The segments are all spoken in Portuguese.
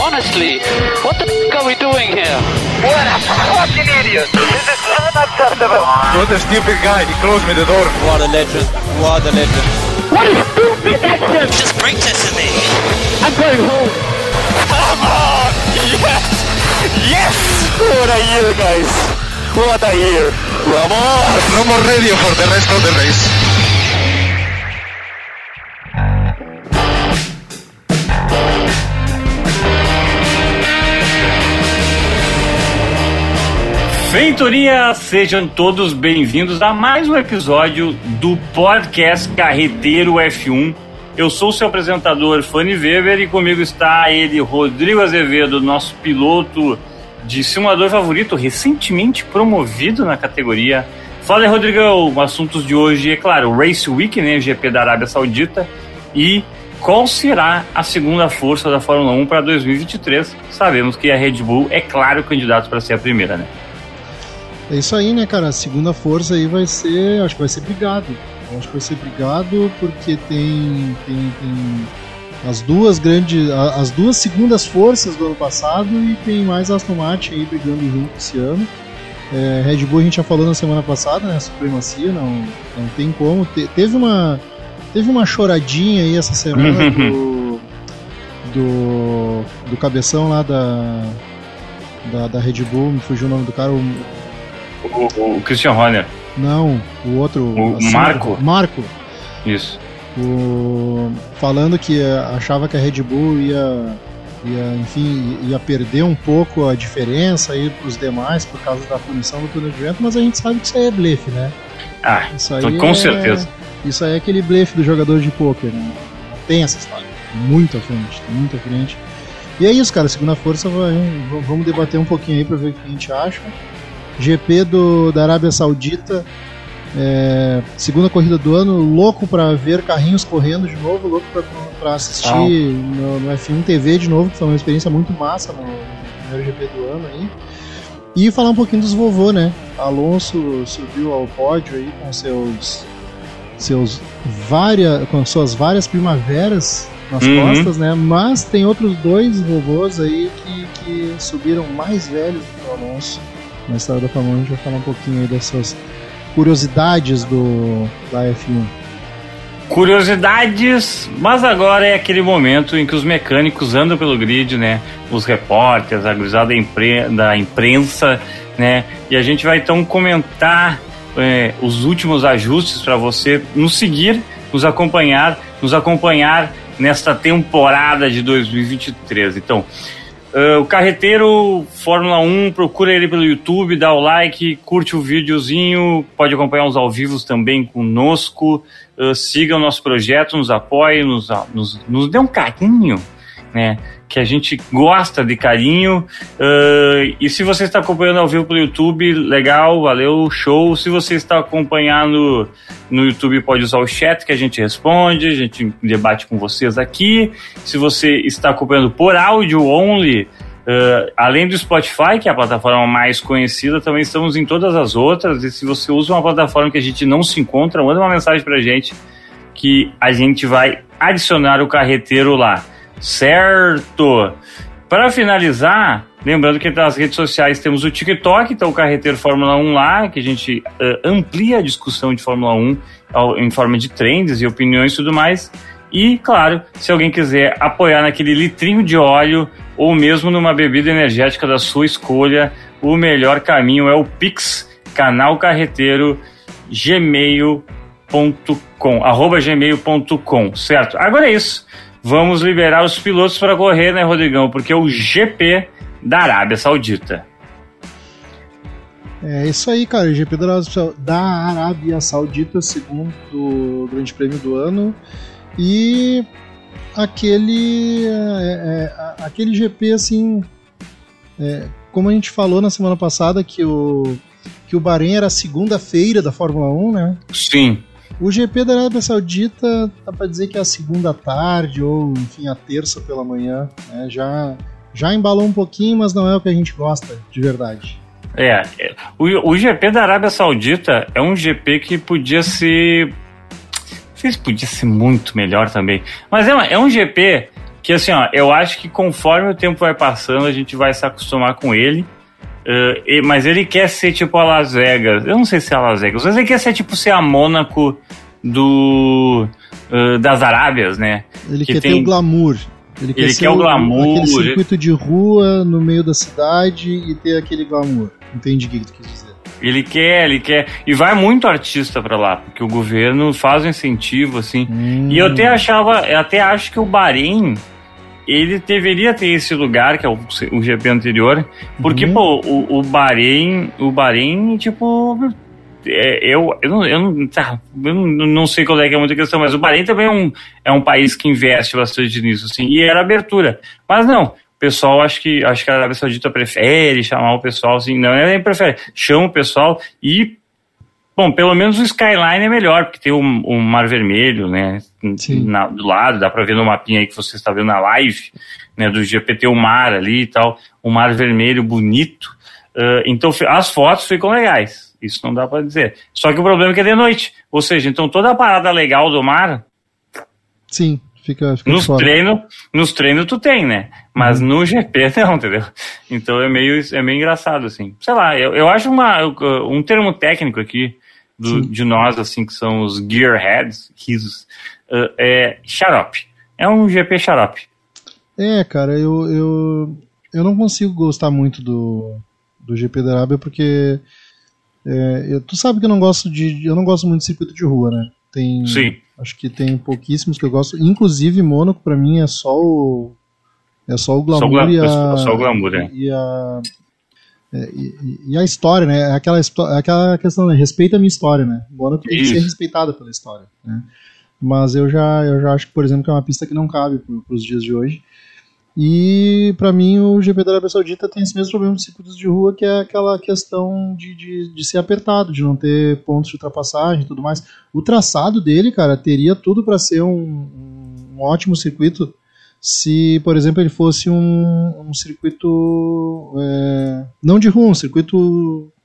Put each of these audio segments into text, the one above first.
Honestly, what the f are we doing here? What a fucking idiot! This is unacceptable! What a stupid guy, he closed me the door. What a legend, what a legend. What a stupid action! Just break this in me. I'm going home. Come on! Yes! Yes! What a year, guys! What a year! Vamos! No more radio for the rest of the race. Venturia, sejam todos bem-vindos a mais um episódio do podcast Carreteiro F1. Eu sou o seu apresentador, Fanny Weber, e comigo está ele, Rodrigo Azevedo, nosso piloto de simulador favorito, recentemente promovido na categoria. Fala aí, Rodrigão, assuntos de hoje, é claro, Race Week, né, GP da Arábia Saudita, e qual será a segunda força da Fórmula 1 para 2023? Sabemos que a Red Bull é claro candidato para ser a primeira, né? É isso aí, né, cara? A segunda força aí vai ser. Acho que vai ser brigado. Eu acho que vai ser brigado porque tem. tem, tem as duas grandes. a- As duas segundas forças do ano passado e tem mais Aston Martin aí brigando junto esse ano. É, Red Bull a gente já falou na semana passada, né? Supremacia, não, não tem como. Te- teve uma. Teve uma choradinha aí essa semana do. Do. Do cabeção lá da. Da, da Red Bull, me fugiu o nome do cara, o, O, o Christian Horner, não, o outro. O acima Marco? Marco. isso. O, falando que achava que a Red Bull ia, ia, enfim, ia perder um pouco a diferença aí pros demais por causa da punição do túnel de vento, mas a gente sabe que isso aí é blefe, né? Ah, Isso aí com é- certeza. Isso aí é aquele blefe do jogador de pôquer, né? Tem essa história. Muito à frente, muito à frente. E é isso, cara. Segunda força, vai, vamos debater um pouquinho aí pra ver o que a gente acha. GP do, da Arábia Saudita, é, segunda corrida do ano, louco pra ver carrinhos correndo de novo, louco pra, pra assistir no, no F1 TV de novo, que foi uma experiência muito massa no, no primeiro GP do ano aí. E falar um pouquinho dos vovô, né? Alonso subiu ao pódio aí com seus seus várias com suas várias primaveras nas Uhum. costas, né? Mas tem outros dois vovôs aí que, que subiram mais velhos do que o Alonso. Na história da Fórmula 1 a gente vai falar um pouquinho aí dessas curiosidades do da F1. Curiosidades, mas agora é aquele momento em que os mecânicos andam pelo grid, né? Os repórteres, a gurizada da, impre- da imprensa, né? E a gente vai então comentar é, os últimos ajustes para você nos seguir, nos acompanhar, nos acompanhar nesta temporada de 2023. Então, Uh, o Carreteiro Fórmula 1, procura ele pelo YouTube, dá o like, curte o videozinho, pode acompanhar os ao vivos também conosco, uh, siga o nosse projeto, nos apoie, nos, nos, nos dê um carinho, né? Que a gente gosta de carinho. Uh, e se você está acompanhando ao vivo pelo YouTube, legal, valeu, show. Se você está acompanhando no YouTube, pode usar o chat que a gente responde, a gente debate com vocês aqui. Se você está acompanhando por áudio only, uh, além do Spotify, que é a plataforma mais conhecida, também estamos em todas as outras. E se você usa uma plataforma que a gente não se encontra, manda uma mensagem pra gente que a gente vai adicionar o carreteiro lá. Certo! Para finalizar, lembrando que nas redes sociais temos o TikTok, então o Carreteiro Fórmula 1 lá, que a gente uh, amplia a discussão de Fórmula 1 ao, em forma de trends e opiniões e tudo mais. E, claro, se alguém quiser apoiar naquele litrinho de óleo ou mesmo numa bebida energética da sua escolha, o melhor caminho é o Pix, canal carreteiro, gmail.com, arroba gmail.com, certo? Agora é isso. Vamos liberar os pilotos para correr, né, Rodrigão? Porque é o GP da Arábia Saudita. É isso aí, cara. GP da Arábia Saudita, segundo o Grande Prêmio do ano. E aquele, é, é, aquele GP, assim, é, como a gente falou na semana passada, que o, que o Bahrein era a segunda-feira da Fórmula 1, né? Sim. O GP da Arábia Saudita dá pra dizer que é a segunda tarde ou, enfim, a terça pela manhã. né? Já, já embalou um pouquinho, mas não é o que a gente gosta, de verdade. É, é, o, o GP da Arábia Saudita é um GP que podia ser. Não sei se podia ser muito melhor também. Mas é, uma- é um GP que assim, ó, eu acho que conforme o tempo vai passando, a gente vai se acostumar com ele. Uh, mas ele quer ser tipo a Las Vegas. Eu não sei se é a Las Vegas, mas ele quer ser tipo ser a Mônaco do uh, das Arábias, né? Ele Que quer tem- ter o glamour. Ele, Ele ser quer o glamour, Aquele ele- circuito de rua no meio da cidade e ter aquele glamour. Entendi o que tu quis dizer. Ele quer, ele quer. E vai muito artista pra lá, porque o governo faz um incentivo, assim. E eu até achava, eu até acho que o Bahrein, ele deveria ter esse lugar, que é o, o GP anterior, porque, Uhum. pô, o, o Bahrein, o Bahrein, tipo. é, eu, eu, não, eu, não, tá, eu não, não sei qual é que é muita questão, mas o Bahrein também é um, é um país que investe bastante nisso, assim, e era abertura. Mas não, o pessoal acho que acho que a Arábia Saudita prefere chamar o pessoal assim, não, nem prefere, chama o pessoal e Bom, pelo menos o skyline é melhor, porque tem o, o Mar Vermelho, né? Na- do lado, dá pra ver no mapinha aí que você está vendo na live, né? Do GPT, o mar ali e tal, o Mar Vermelho bonito. Ah, então, as fotos ficam legais, isso não dá pra dizer. Só que o problema é que é de noite, ou seja, então toda a parada legal do mar, Sim, fica, fica nos treinos, nos treinos tu tem, né? Mas no GP não, entendeu? Então é meio, é meio engraçado, assim. Sei lá, eu, eu acho uma, um termo técnico aqui do- de nós, assim, que são os gearheads, risos, uh, é xarope. É um GP xarope. É, cara, eu, eu, eu não consigo gostar muito do, do GP da Arábia porque é, eu- tu sabe que eu não gosto de eu não gosto muito de circuito de rua, né? Tem, Sim. acho que tem pouquíssimos que eu gosto. Inclusive Mônaco pra mim é só o é só o glamour gla- e a só o glamour, é. e a é, e, e a história, né? É Aquela, é aquela questão, né? Respeita a minha história, né? Mônaco tem que ser respeitada pela história, né? Mas eu já, eu já acho que, por exemplo, que é uma pista que não cabe para os dias de hoje. E para mim o GP da Arábia Saudita tem esse mesmo problema de circuitos de rua, que é aquela questão de, de, de ser apertado, de não ter pontos de ultrapassagem e tudo mais. O traçado dele, cara, teria tudo para ser um, um ótimo circuito se, por exemplo, ele fosse um, um circuito é, não de rua, um circuito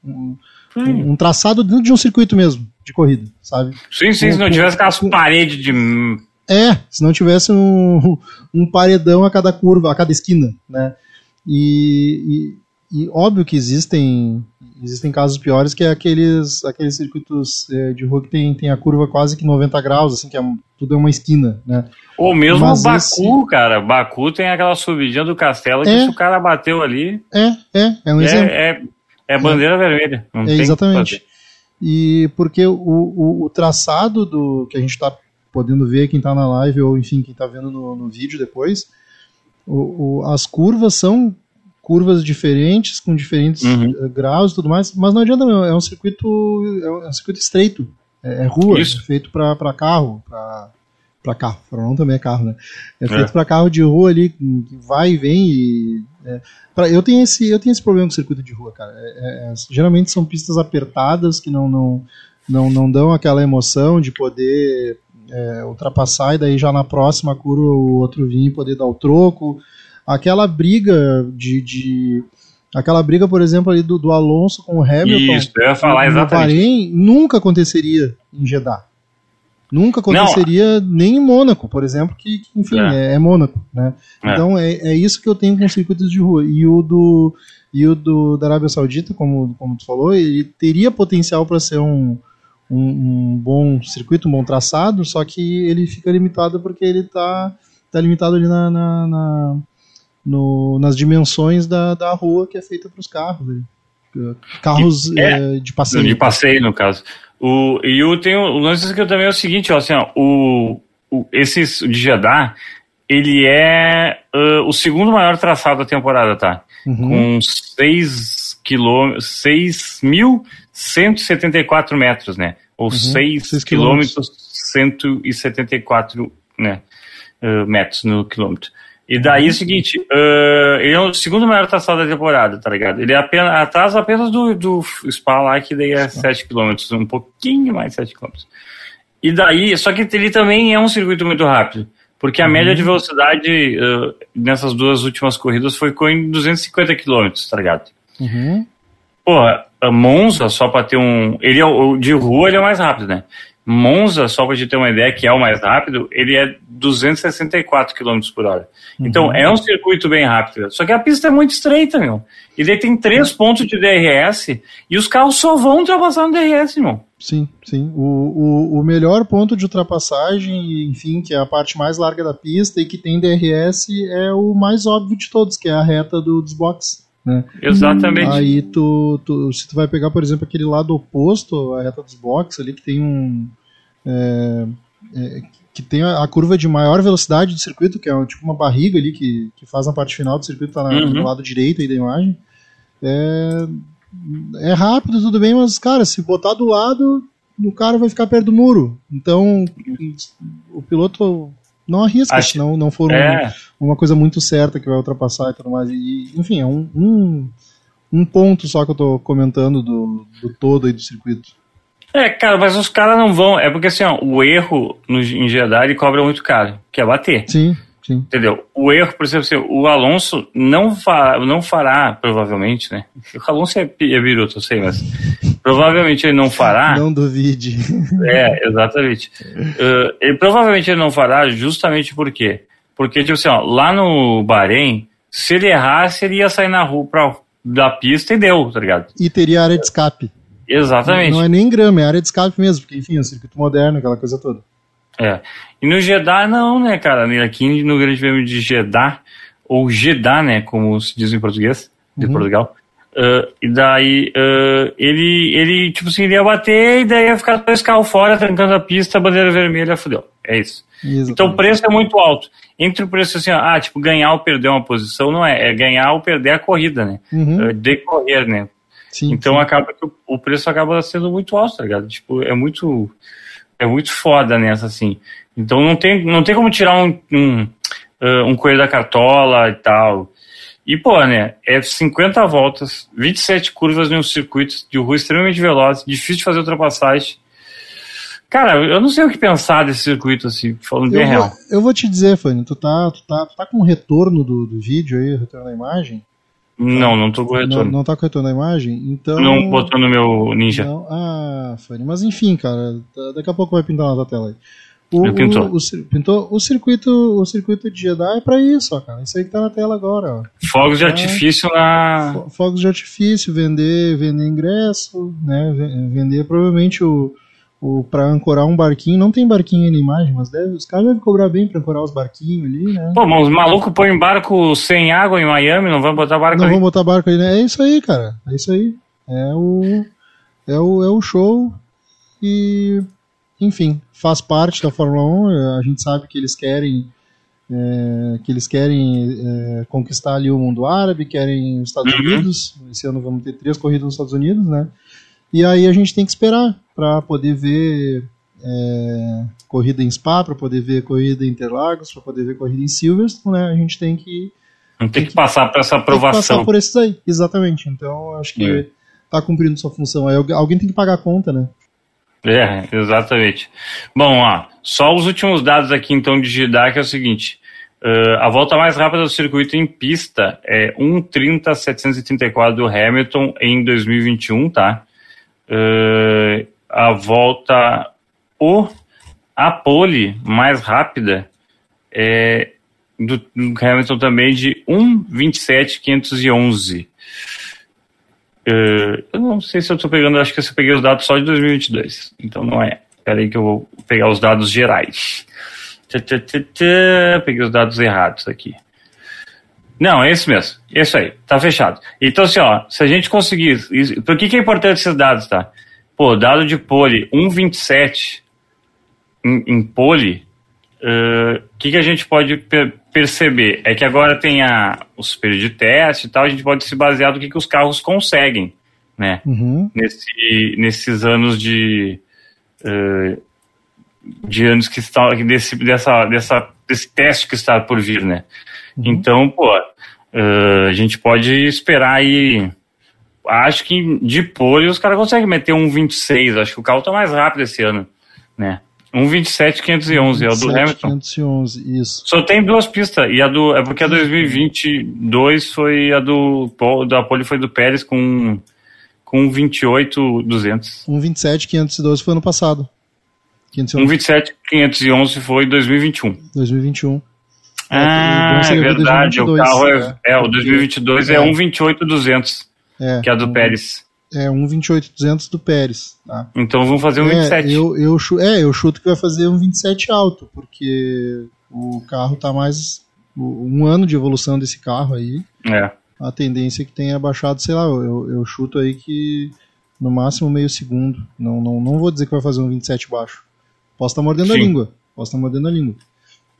um, um- um traçado dentro de um circuito mesmo de corrida, sabe? Sim, sim, se não Com- tivesse aquelas com- paredes de. É, se não tivesse um, um paredão a cada curva, a cada esquina, né? E, e, e óbvio que existem existem casos piores que é aqueles aqueles circuitos é, de rua que tem, tem a curva quase que 90 graus, assim, que é, tudo é uma esquina, né? Ou mesmo Mas o Baku, esse- cara. Baku tem aquela subidinha do castelo que É. se o cara bateu ali, É, é, é um exemplo. é, é, é bandeira vermelha. Não É, tem exatamente. E porque o, o, o traçado do que a gente está podendo ver, quem está na live, ou enfim, quem está vendo no, no vídeo depois, o, o- as curvas são curvas diferentes, com diferentes Uhum. eh, graus e tudo mais, mas não adianta, meu, é um circuito, é um, é um circuito estreito, é, é rua, Isso. é feito para carro, para carro, não também é carro, né? É É. feito para carro de rua ali, que vai e vem e é, pra- eu tenho esse eu tenho esse problema com o circuito de rua, cara. É- é- geralmente são pistas apertadas que não não não, não dão aquela emoção de poder é, ultrapassar e daí já na próxima curva o outro vir e poder dar o troco. Aquela briga de, de aquela briga, por exemplo, ali do, do Alonso com o Hamilton. Isso, eu ia falar exatamente. Bahrein nunca aconteceria em Jeddah. Nunca aconteceria nem em Mônaco, por exemplo, que, que, enfim, É. é, é Mônaco, né? É. Então é, é isso que eu tenho com os circuitos de rua. E o do e o do da Arábia Saudita, como, como tu falou, ele teria potencial para ser um, um, um bom circuito, um bom traçado, só que ele fica limitado porque ele está tá limitado ali na, na- na- no- nas dimensões da, da rua que é feita para os carros. ali. Carros É. eh, de passeio. De passeio, no caso. O, e o, tem o, o lance que eu também é o seguinte, ó, assim, ó, o, o, esse de Jeddah, ele é ah, o segundo maior traçado da temporada, tá? Uhum. Com 6 quilômetros, 6.174 metros, né? Ou 6 seis quilômetros, 174 né, ah, metros no quilômetro. E daí é o seguinte, ah, ele é o segundo maior traçado da temporada, tá ligado? Ele é apenas, atrás apenas do, do Spa lá, que daí é 7 km, um pouquinho mais de 7 km. E daí, só que ele também é um circuito muito rápido, porque a média de velocidade ah, nessas duas últimas corridas foi com em 250 km, tá ligado? Uhum. Porra, a Monza, só pra ter um. Ele é de rua, ele é mais rápido, né? Monza, só para gente ter uma ideia, que é o mais rápido, ele é 264 km por hora. Então é um circuito bem rápido. Só que a pista é muito estreita, meu. E daí tem três pontos de DRS e os carros só vão ultrapassar no DRS, meu. Sim, sim. O, o, o melhor ponto de ultrapassagem, enfim, que é a parte mais larga da pista e que tem DRS, é o mais óbvio de todos, que é a reta do, dos boxes. Né? Exatamente. Aí tu, tu, se tu vai pegar, por exemplo, aquele lado oposto, a reta dos boxes ali, que tem um. É, é, que tem a, a, curva de maior velocidade do circuito, que é tipo uma barriga ali que, que faz na parte final do circuito, tá na, Uhum. no lado direito aí da imagem. É, é rápido, tudo bem, mas, cara, se botar do lado, o cara vai ficar perto do muro. Então, o piloto não arrisca Acho- se não, for um- É, uma coisa muito certa que vai ultrapassar e tudo mais. E, enfim, é um, um, um ponto só que eu tô comentando do, do todo aí do circuito. é, cara, mas os caras não vão. É porque assim, ó, o erro no, em Jeddah ele cobra muito caro, que é bater. Sim, sim. Entendeu? O erro, por exemplo, assim, o Alonso não, fa não fará, provavelmente, né? O Alonso é, é biruta, eu sei, mas provavelmente ele não fará. Não duvide. É, exatamente. Uh, ele provavelmente ele não fará justamente por quê? Porque, tipo assim, ó, lá no Bahrein, se ele errasse, ele ia sair na rua pra, da pista e deu, tá ligado? E teria área de escape. Exatamente. Não é nem grama, é área de escape mesmo, porque, enfim, é um circuito moderno, aquela coisa toda. É. E no Jeddah, não, né, cara? Aqui no Grande Prêmio de Jeddah, ou Jeddah, né, como se diz em português, de Uhum. Portugal. Uh, e daí, uh, ele, ele, tipo assim, ele ia bater e daí ia ficar dois carros fora, trancando a pista, bandeira vermelha, fudeu. É isso. Exatamente. Então o preço é muito alto. Entre o preço assim, ó, ah, tipo, ganhar ou perder uma posição, não é. É ganhar ou perder a corrida, né? Uhum, Uh, decorrer, né? sim, Então sim. acaba que o, o preço acaba sendo muito alto, tá ligado? Tipo, é muito é muito foda nessa assim. Então não tem não tem como tirar um um, ah, um coelho da cartola e tal. E pô, né, é 50 voltas, 27 curvas em um circuito de rua extremamente veloz, difícil de fazer ultrapassagem. Cara, eu não sei o que pensar desse circuito assim, falando bem eu, real. vou, eu vou te dizer, Fanny, tu tá, tu tá, tu tá com o retorno do, do vídeo aí, o retorno da imagem? Não, não tô com Não, retorno. não tá com retorno da imagem? Então. Não, botou no meu Ninja. Não, ah, Fanny, mas enfim, cara, tá- daqui a pouco vai pintar na tua tela aí. O, pintou. O, o pintou. O circuito, o circuito de Jeddah é pra isso, ó, cara. Isso aí que tá na tela agora, ó. Fogos de artifício na. Fo- Fogos de artifício, vender, vender ingresso, né? ve- Vender provavelmente o para ancorar um barquinho. Não tem barquinho aí na imagem, mas deve, os caras devem cobrar bem pra ancorar os barquinhos ali, né? Pô, mas os malucos põem barco sem água em Miami, não vão botar barco Não ali. vamos botar barco aí, né? É isso aí, cara. É isso aí. É o é o, é o show e enfim, faz parte da Fórmula 1. A gente sabe que eles querem é, que eles querem é, conquistar ali o mundo árabe, querem os Estados Uhum. Unidos. Esse ano vamos ter três corridas nos Estados Unidos, né? E aí a gente tem que esperar para poder ver é, corrida em Spa, para poder ver corrida em Interlagos, para poder ver corrida em Silverstone, né? A gente tem que Não tem que passar por essa tem que passar aprovação. por esses aí, exatamente. Então, acho que É. tá cumprindo sua função. Aí algu- alguém tem que pagar a conta, né? É, exatamente. Bom, ó, só os últimos dados aqui então de Jeddah, que é o seguinte. ah, a volta mais rápida do circuito em pista é 1.30.734 do Hamilton em 2021, tá? Ah, a volta, o, a pole mais rápida é do, do Hamilton também de 1.27.511. Eh, eu não sei se eu tô pegando, acho que eu peguei os dados só de 2022. Então não é. Espera aí que eu vou pegar os dados gerais. Tã, tã, tã, Peguei os dados errados aqui. Não, é esse mesmo. Isso aí, tá fechado. Então, assim, ó, se a gente conseguir. isso- Por que, que é importante esses dados, tá? Pô, dado de pole 1,27 em, em pole, o que, que a gente pode per- perceber? É que agora tem a, os períodos de teste e tal, a gente pode se basear no que, que os carros conseguem, né? Uhum. Nesse, nesses anos de. eh, de anos que estão. Desse, dessa, dessa, desse teste que está por vir, né? Então, pô, eh, a gente pode esperar aí. Acho que de pole os caras conseguem meter um 26. Acho que o carro tá mais rápido esse ano, né? Um 27 511 é o do Hamilton. 511, isso. Só tem duas pistas, e a do. É porque a 2022 foi a do. Da Pole foi do Pérez com. Com 28 200. Um 27, 512 foi ano passado. 511, 127 511 foi 2021. 2021. Ah, é seria o verdade. O 2022, carro é, né? é, o 2022 é, É. 128 200, É, que é a do um- Pérez. É, 1,28,200 do Pérez. Tá? Então vamos fazer um É, 27. eu, eu, chu- é, eu chuto que vai fazer um 27 alto, porque o carro tá mais. Um ano de evolução desse carro aí. É. A tendência é que tenha baixado, sei lá, eu, eu chuto aí que no máximo meio segundo. Não, não, não vou dizer que vai fazer um 27 baixo. Posso estar mordendo a Sim. língua. Posso estar mordendo a língua.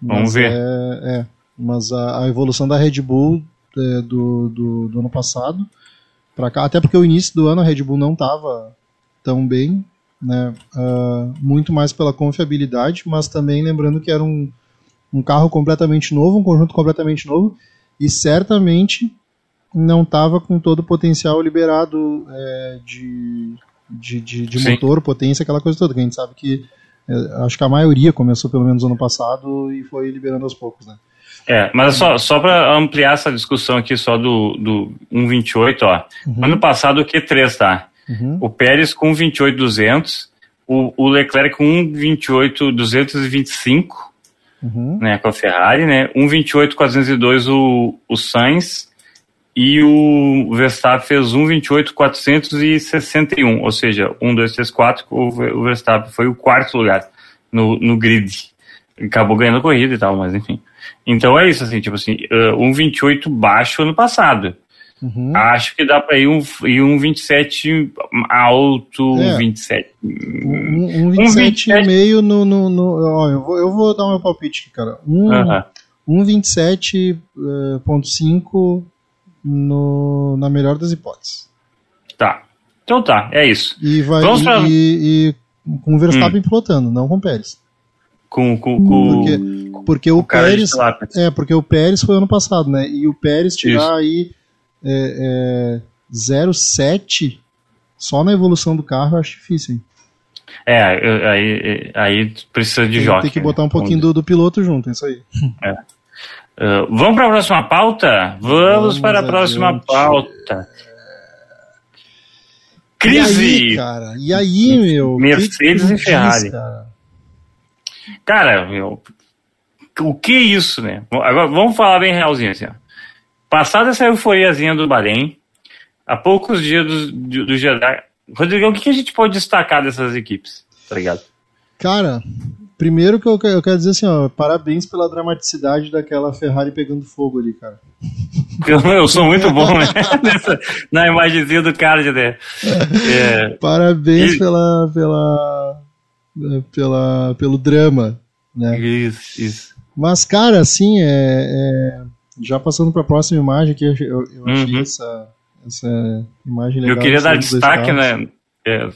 Vamos ver. É, é. mas a, a evolução da Red Bull é, do, do, do ano passado para cá, até porque o início do ano a Red Bull não estava tão bem, né? Ah, muito mais pela confiabilidade, mas também lembrando que era um, um carro completamente novo, um conjunto completamente novo, e certamente não estava com todo o potencial liberado é, de, de, de, de motor, potência, aquela coisa toda, que a gente sabe que acho que a maioria começou pelo menos ano passado e foi liberando aos poucos, né? É, mas só, só para ampliar essa discussão aqui só do, do 128, ó. Ano passado o Q3, tá? Uhum. O Pérez com 128,200, o, o Leclerc com 128,225, Uhum. né, com a Ferrari, né? 128,402 o, o Sainz e o Verstappen fez 128,461, ou seja, 1, 2, 3, 4, o Ver- o Verstappen foi o quarto lugar no, no grid. Acabou ganhando a corrida e tal, mas enfim. Então é isso, assim, tipo assim, uh, 1,28 baixo ano passado. Uhum. Acho que dá pra ir um, ir um 27 alto, É. 27. Um, um 27,5 no. no, no ó, eu, vou, eu vou dar o meu palpite aqui, cara. Um, Aham. um 27,5 no, na melhor das hipóteses. Tá. Então tá, é isso. E vai Vamos e, pra- Hum. e, e com o Verstappen pilotando, não com o Pérez. Com, com, com Porque, porque o, o Pérez. É, porque o Pérez foi ano passado, né? E o Pérez tirar Isso. aí é, é, 0,7 só na evolução do carro, eu acho difícil, hein? É, aí, aí precisa de jockey. tem que botar um né? pouquinho do, do piloto junto, é isso aí. Uh, vamos para a próxima pauta? Vamos, Vamos para a próxima adiante. pauta. E aí, Crise! cara? E aí, meu? Mercedes Que que e diz, Ferrari. cara? Cara, meu, o que é isso, né? Agora, vamos falar bem realzinho assim, ó. Passada essa euforiazinha do Bahrein, há poucos dias do, do, do Jeddah, Rodrigão, o que, que a gente pode destacar dessas equipes? Tá ligado? Cara, primeiro que eu, que- eu quero dizer assim, ó, parabéns pela dramaticidade daquela Ferrari pegando fogo ali, cara. Eu, eu sou muito bom, né? Nessa- na imagenzinha do card, né? É, Parabéns E- pela, pela, eh, pela, pelo drama, né? isso, isso. Mas, cara, assim, é, é- já passando para a próxima imagem aqui, eu, eu, achei Uhum. essa, essa imagem legal. Eu queria dar destaque, né? É,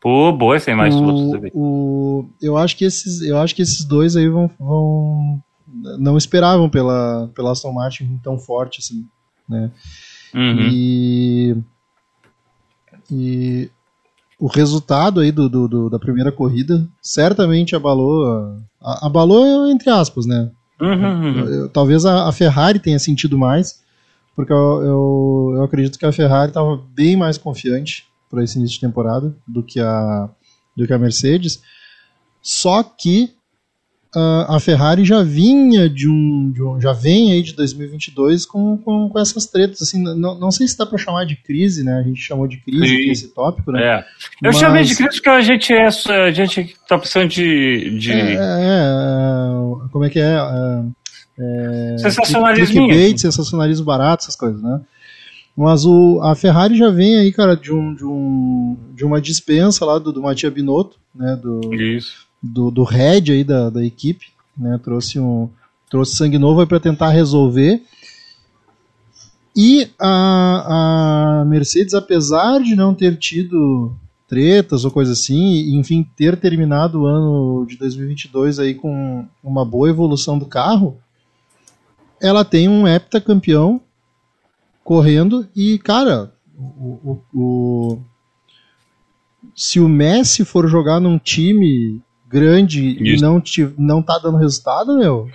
pô, boa essa imagem do outro também. o, o, eu acho que esses eu acho que esses dois aí vão, vão não esperavam pela pela Aston Martin tão forte assim né Uhum. e e o resultado aí do, do, do- da primeira corrida certamente abalou a- abalou entre aspas né Uhum, uhum. eu- talvez a, a Ferrari tenha sentido mais, porque eu, eu, eu acredito que a Ferrari estava bem mais confiante para esse início de temporada do que a, do que a Mercedes. Só que ah, a Ferrari já vinha de um, de um- já vem aí de 2022 com, com, com essas tretas assim, não, não sei se dá para chamar de crise, né? A gente chamou de crise Sim. esse tópico, né? É. Eu Mas- chamei de crítico porque a gente é a gente tá precisando de, de É, é, é, como é que é? é, é sensacionalismo. clickbait, sensacionalismo barato, essas coisas, né? Mas o, a Ferrari já vem aí, cara, de, um, de, um, de uma dispensa lá do, do Mattia Binotto, né? Do, Isso. do, do head aí da, da equipe, né? Trouxe um trouxe sangue novo para tentar resolver. E a, a Mercedes, apesar de não ter tido tretas ou coisa assim, enfim, ter terminado o ano de 2022 aí com uma boa evolução do carro, ela tem um heptacampeão correndo e, cara, o, o- o- se o Messi for jogar num time grande e Isso. não, ti- não tá dando resultado, meu,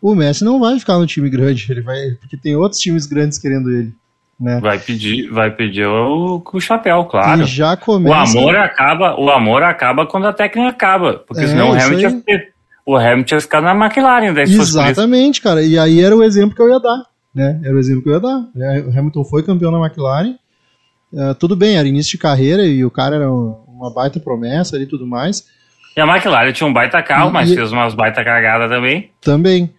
o Messi não vai ficar no time grande, ele vai, porque tem outros times grandes querendo ele. Né? Vai pedir, vai pedir o, o chapéu, claro. E já O começa. amor acaba, o amor acaba quando a técnica acaba, porque É, senão o Hamilton, aí. o Hamilton ia ficar na McLaren. Exatamente, cara. E aí era o exemplo que eu ia dar. Né? Era o exemplo que eu ia dar. É, O Hamilton foi campeão na McLaren. É, tudo bem, era início de carreira e o cara era um- uma baita promessa ali e tudo mais. E a McLaren tinha um baita carro, E- mas fez umas baita cagadas também. Também.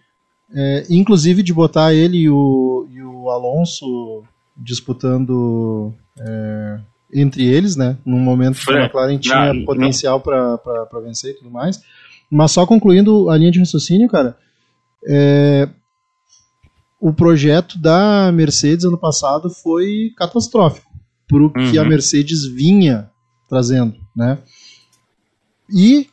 É, inclusive de botar ele e o, e o Alonso disputando é, entre eles, né? Num momento que a Foi. McLaren tinha Não, potencial para vencer e tudo mais. Mas só concluindo a linha de raciocínio, cara, é, o projeto da Mercedes ano passado foi catastrófico pro que Uhum. a Mercedes vinha trazendo, né? E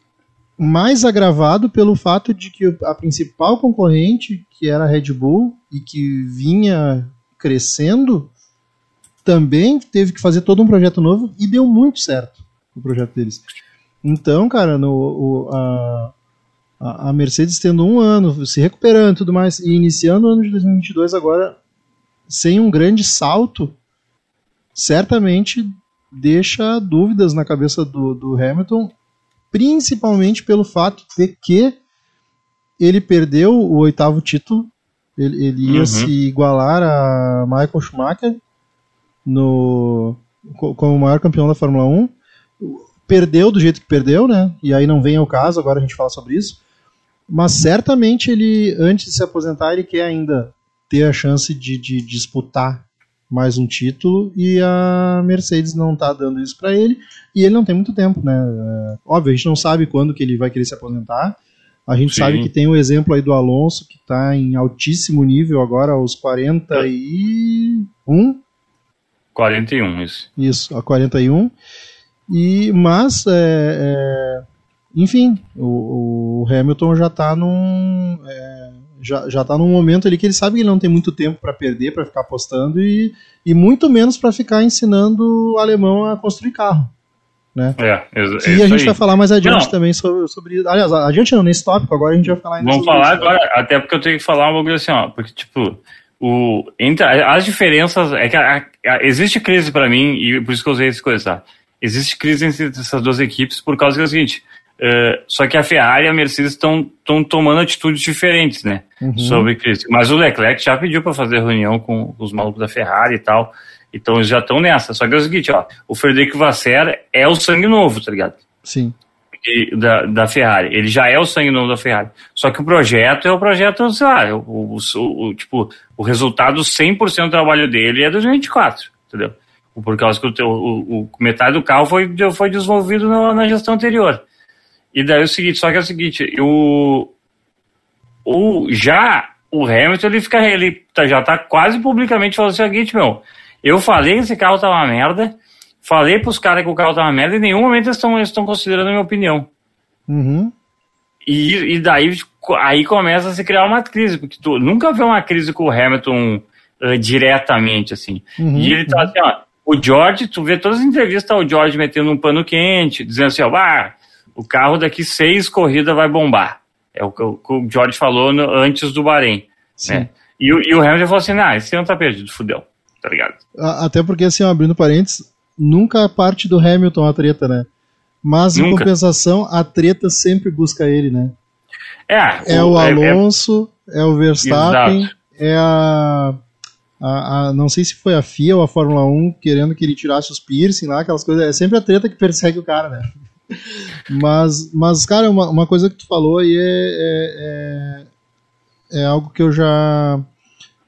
mais agravado pelo fato de que a principal concorrente, que era a Red Bull e que vinha crescendo, também teve que fazer todo um projeto novo e deu muito certo o projeto deles. Então, cara, no, o- a, a a Mercedes tendo um ano, se recuperando e tudo mais, e iniciando o ano de 2022 agora sem um grande salto, certamente deixa dúvidas na cabeça do, do Hamilton, principalmente pelo fato de que ele perdeu o oitavo título, ele, ele ia Uhum. se igualar a Michael Schumacher no, co- como o maior campeão da Fórmula 1, perdeu do jeito que perdeu, né? E aí não vem ao caso, agora a gente fala sobre isso. Mas certamente ele, antes de se aposentar, ele quer ainda ter a chance de, de disputar mais um título e a Mercedes não tá dando isso para ele e ele não tem muito tempo, né? É, óbvio, a gente não sabe quando que ele vai querer se aposentar. A gente Sim. sabe que tem o exemplo aí do Alonso que tá em altíssimo nível agora aos 41, 41, isso. isso, a 41. E, mas, é, é, enfim, o, o Hamilton já está num. é, já, já tá num momento ali que ele sabe que ele não tem muito tempo para perder, para ficar apostando e, e muito menos para ficar ensinando o alemão a construir carro. É, ex- Que é a isso gente aí. vai falar mais adiante Não. também sobre, sobre isso. Aliás, adiante não, nesse tópico, agora a gente vai falar ainda Vamos falar isso. agora, até porque eu tenho que falar um bagulho assim, ó, porque, tipo, o, entre, as diferenças, é que a- a- existe crise pra mim, e por isso que eu usei essa coisa, tá? Existe crise entre essas duas equipes por causa que é o seguinte, eh, só que a Ferrari e a Mercedes estão tomando atitudes diferentes, né, Uhum. sobre crise. Mas o Leclerc já pediu pra fazer reunião com os malucos da Ferrari e tal, então eles já estão nessa. Só que é o seguinte, ó, o Frederico Vasseur é o sangue novo, tá ligado? Sim. e- da, da Ferrari. Ele já é o sangue novo da Ferrari. Só que o projeto é o projeto, sei lá, é o, o, o- tipo, o resultado 100% do trabalho dele é 2024, entendeu? Por causa que o, o, o- metade do carro foi, foi desenvolvido na, na gestão anterior. E daí é o seguinte, só que é o seguinte, o, o, já o Hamilton, ele fica, ele tá- já tá quase publicamente falando o seguinte, meu, eu falei que esse carro tá uma merda, falei pros caras que o carro tá uma merda, e em nenhum momento eles estão considerando a minha opinião. Uhum. E, e daí aí começa a se criar uma crise, porque tu nunca vê uma crise com o Hamilton eh, diretamente, assim. Uhum, E ele tá assim, ó, o George, tu vê todas as entrevistas, tá o George metendo um pano quente, dizendo assim, ó, ah, o carro daqui seis corridas vai bombar. É o que o, o George falou no- antes do Bahrein. Sim. Né? E, o- e o Hamilton falou assim, ah, esse ano tá perdido, fudeu, tá ligado? Até porque, assim, abrindo parênteses, nunca parte do Hamilton a treta, né? Mas, em Nunca. compensação, a treta sempre busca ele, né? É, É o é- é- Alonso, é, o Verstappen, Exato. é a, a, a- Não sei se foi a FIA ou a Fórmula 1 querendo que ele tirasse os piercing lá, aquelas coisas. É sempre a treta que persegue o cara, né? Mas, mas cara, uma, uma coisa que tu falou aí é, é, é, é algo que eu já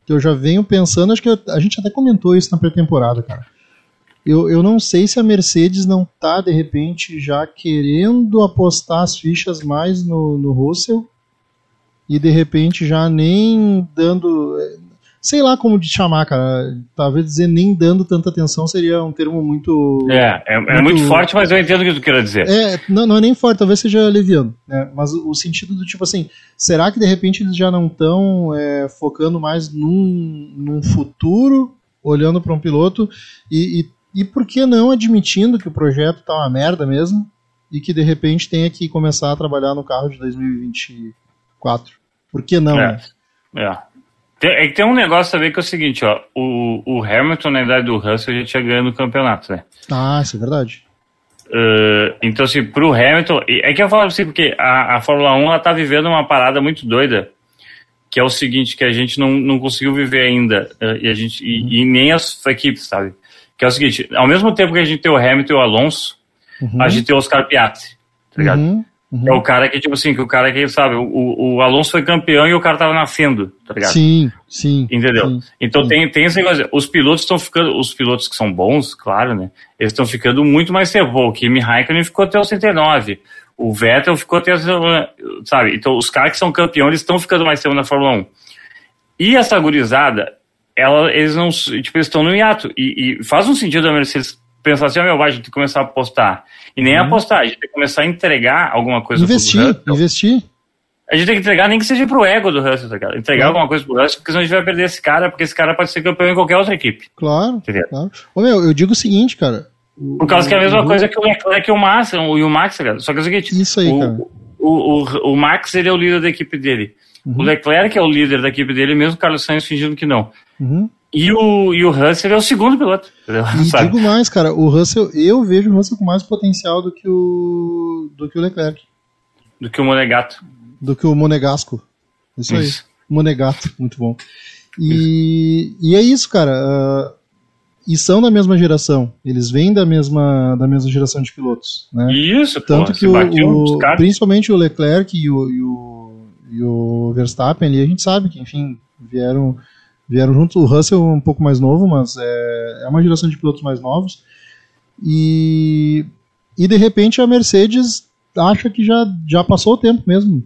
que eu já venho pensando, acho que eu- a gente até comentou isso na pré-temporada, cara. Eu, eu não sei se a Mercedes não tá, de repente, já querendo apostar as fichas mais no, no Russell e, de repente, já nem dando. Sei lá como te chamar, cara. Talvez dizer nem dando tanta atenção seria um termo muito. é, é, é muito... muito- forte, mas eu entendo o que tu queira dizer. É, não, não é nem forte, talvez seja leviano, né? Mas o, sentido do tipo assim, será que de repente eles já não estão focando mais num, num futuro, olhando para um piloto, e, e, e por que não admitindo que o projeto tá uma merda mesmo, e que de repente tenha que começar a trabalhar no carro de 2024? Por que não? É. né? É. Tem- é que tem um negócio também que é o seguinte, ó. O, o Hamilton, na idade do Russell, já tinha ganho no campeonato, né? Ah, isso é verdade. Uh, então, assim, pro Hamilton. É que eu falo assim, porque a, a Fórmula 1 ela tá vivendo uma parada muito doida. Que é o seguinte, que a gente não, não conseguiu viver ainda. uh, e, a gente, e, e nem as equipes, sabe? Que é o seguinte, ao mesmo tempo que a gente tem o Hamilton e o Alonso, Uhum. a gente tem o Oscar Piastri, tá ligado? Uhum, uhum. É o cara que, tipo assim, que o cara que, sabe, o, o Alonso foi campeão e o cara tava nascendo, tá ligado? Sim, sim. Entendeu? sim. Então sim. tem, tem esse negócio. Os pilotos estão ficando. Os pilotos que são bons, claro, né? Eles estão ficando muito mais tempo. O Kimi Raikkonen ficou até os 109. O Vettel ficou até. Sabe? Então os caras que são campeões eles estão ficando mais tempo na Fórmula 1. E essa gurizada, ela, eles não. Tipo, eles estão no hiato. E, e faz um sentido a Mercedes pensar assim: ó, meu, vai, a gente tem que começar a apostar. E nem apostar, a gente tem que começar a entregar alguma coisa pro Uhum. Investir, Russell. investir. A gente tem que entregar nem que seja pro ego do Russell, tá ligado? Entregar Claro. alguma coisa pro Russell, porque senão a gente vai perder esse cara, porque esse cara pode ser campeão em qualquer outra equipe. Claro, Entendeu? claro. Ô, meu, eu digo o seguinte, cara. o- Por causa que é a mesma o- coisa que o Leclerc e o Max, o, e o Max, tá ligado? Só que é o seguinte, Isso aí, cara. o, o, o, o Max ele é o líder da equipe dele. Uhum. O Leclerc é o líder da equipe dele, mesmo o Carlos Sainz fingindo que não. Uhum. E o, e o Russell é o segundo piloto. E digo mais, cara, o Russell, eu vejo o Russell com mais potencial do que o do que o Leclerc, Do que o Monegato. do que o Monegasco. Isso, Isso. aí. Monegato, muito bom. E, e é isso, cara. ah, e são da mesma geração. Eles vêm da mesma da mesma geração de pilotos, né? Isso, pô, Tanto que se o, o- principalmente o Leclerc e o, e o, e o Verstappen ali, a gente sabe que, enfim, vieram, vieram juntos. O Russell é um pouco mais novo, mas é, é uma geração de pilotos mais novos. E, e de repente a Mercedes acha que já, já passou o tempo mesmo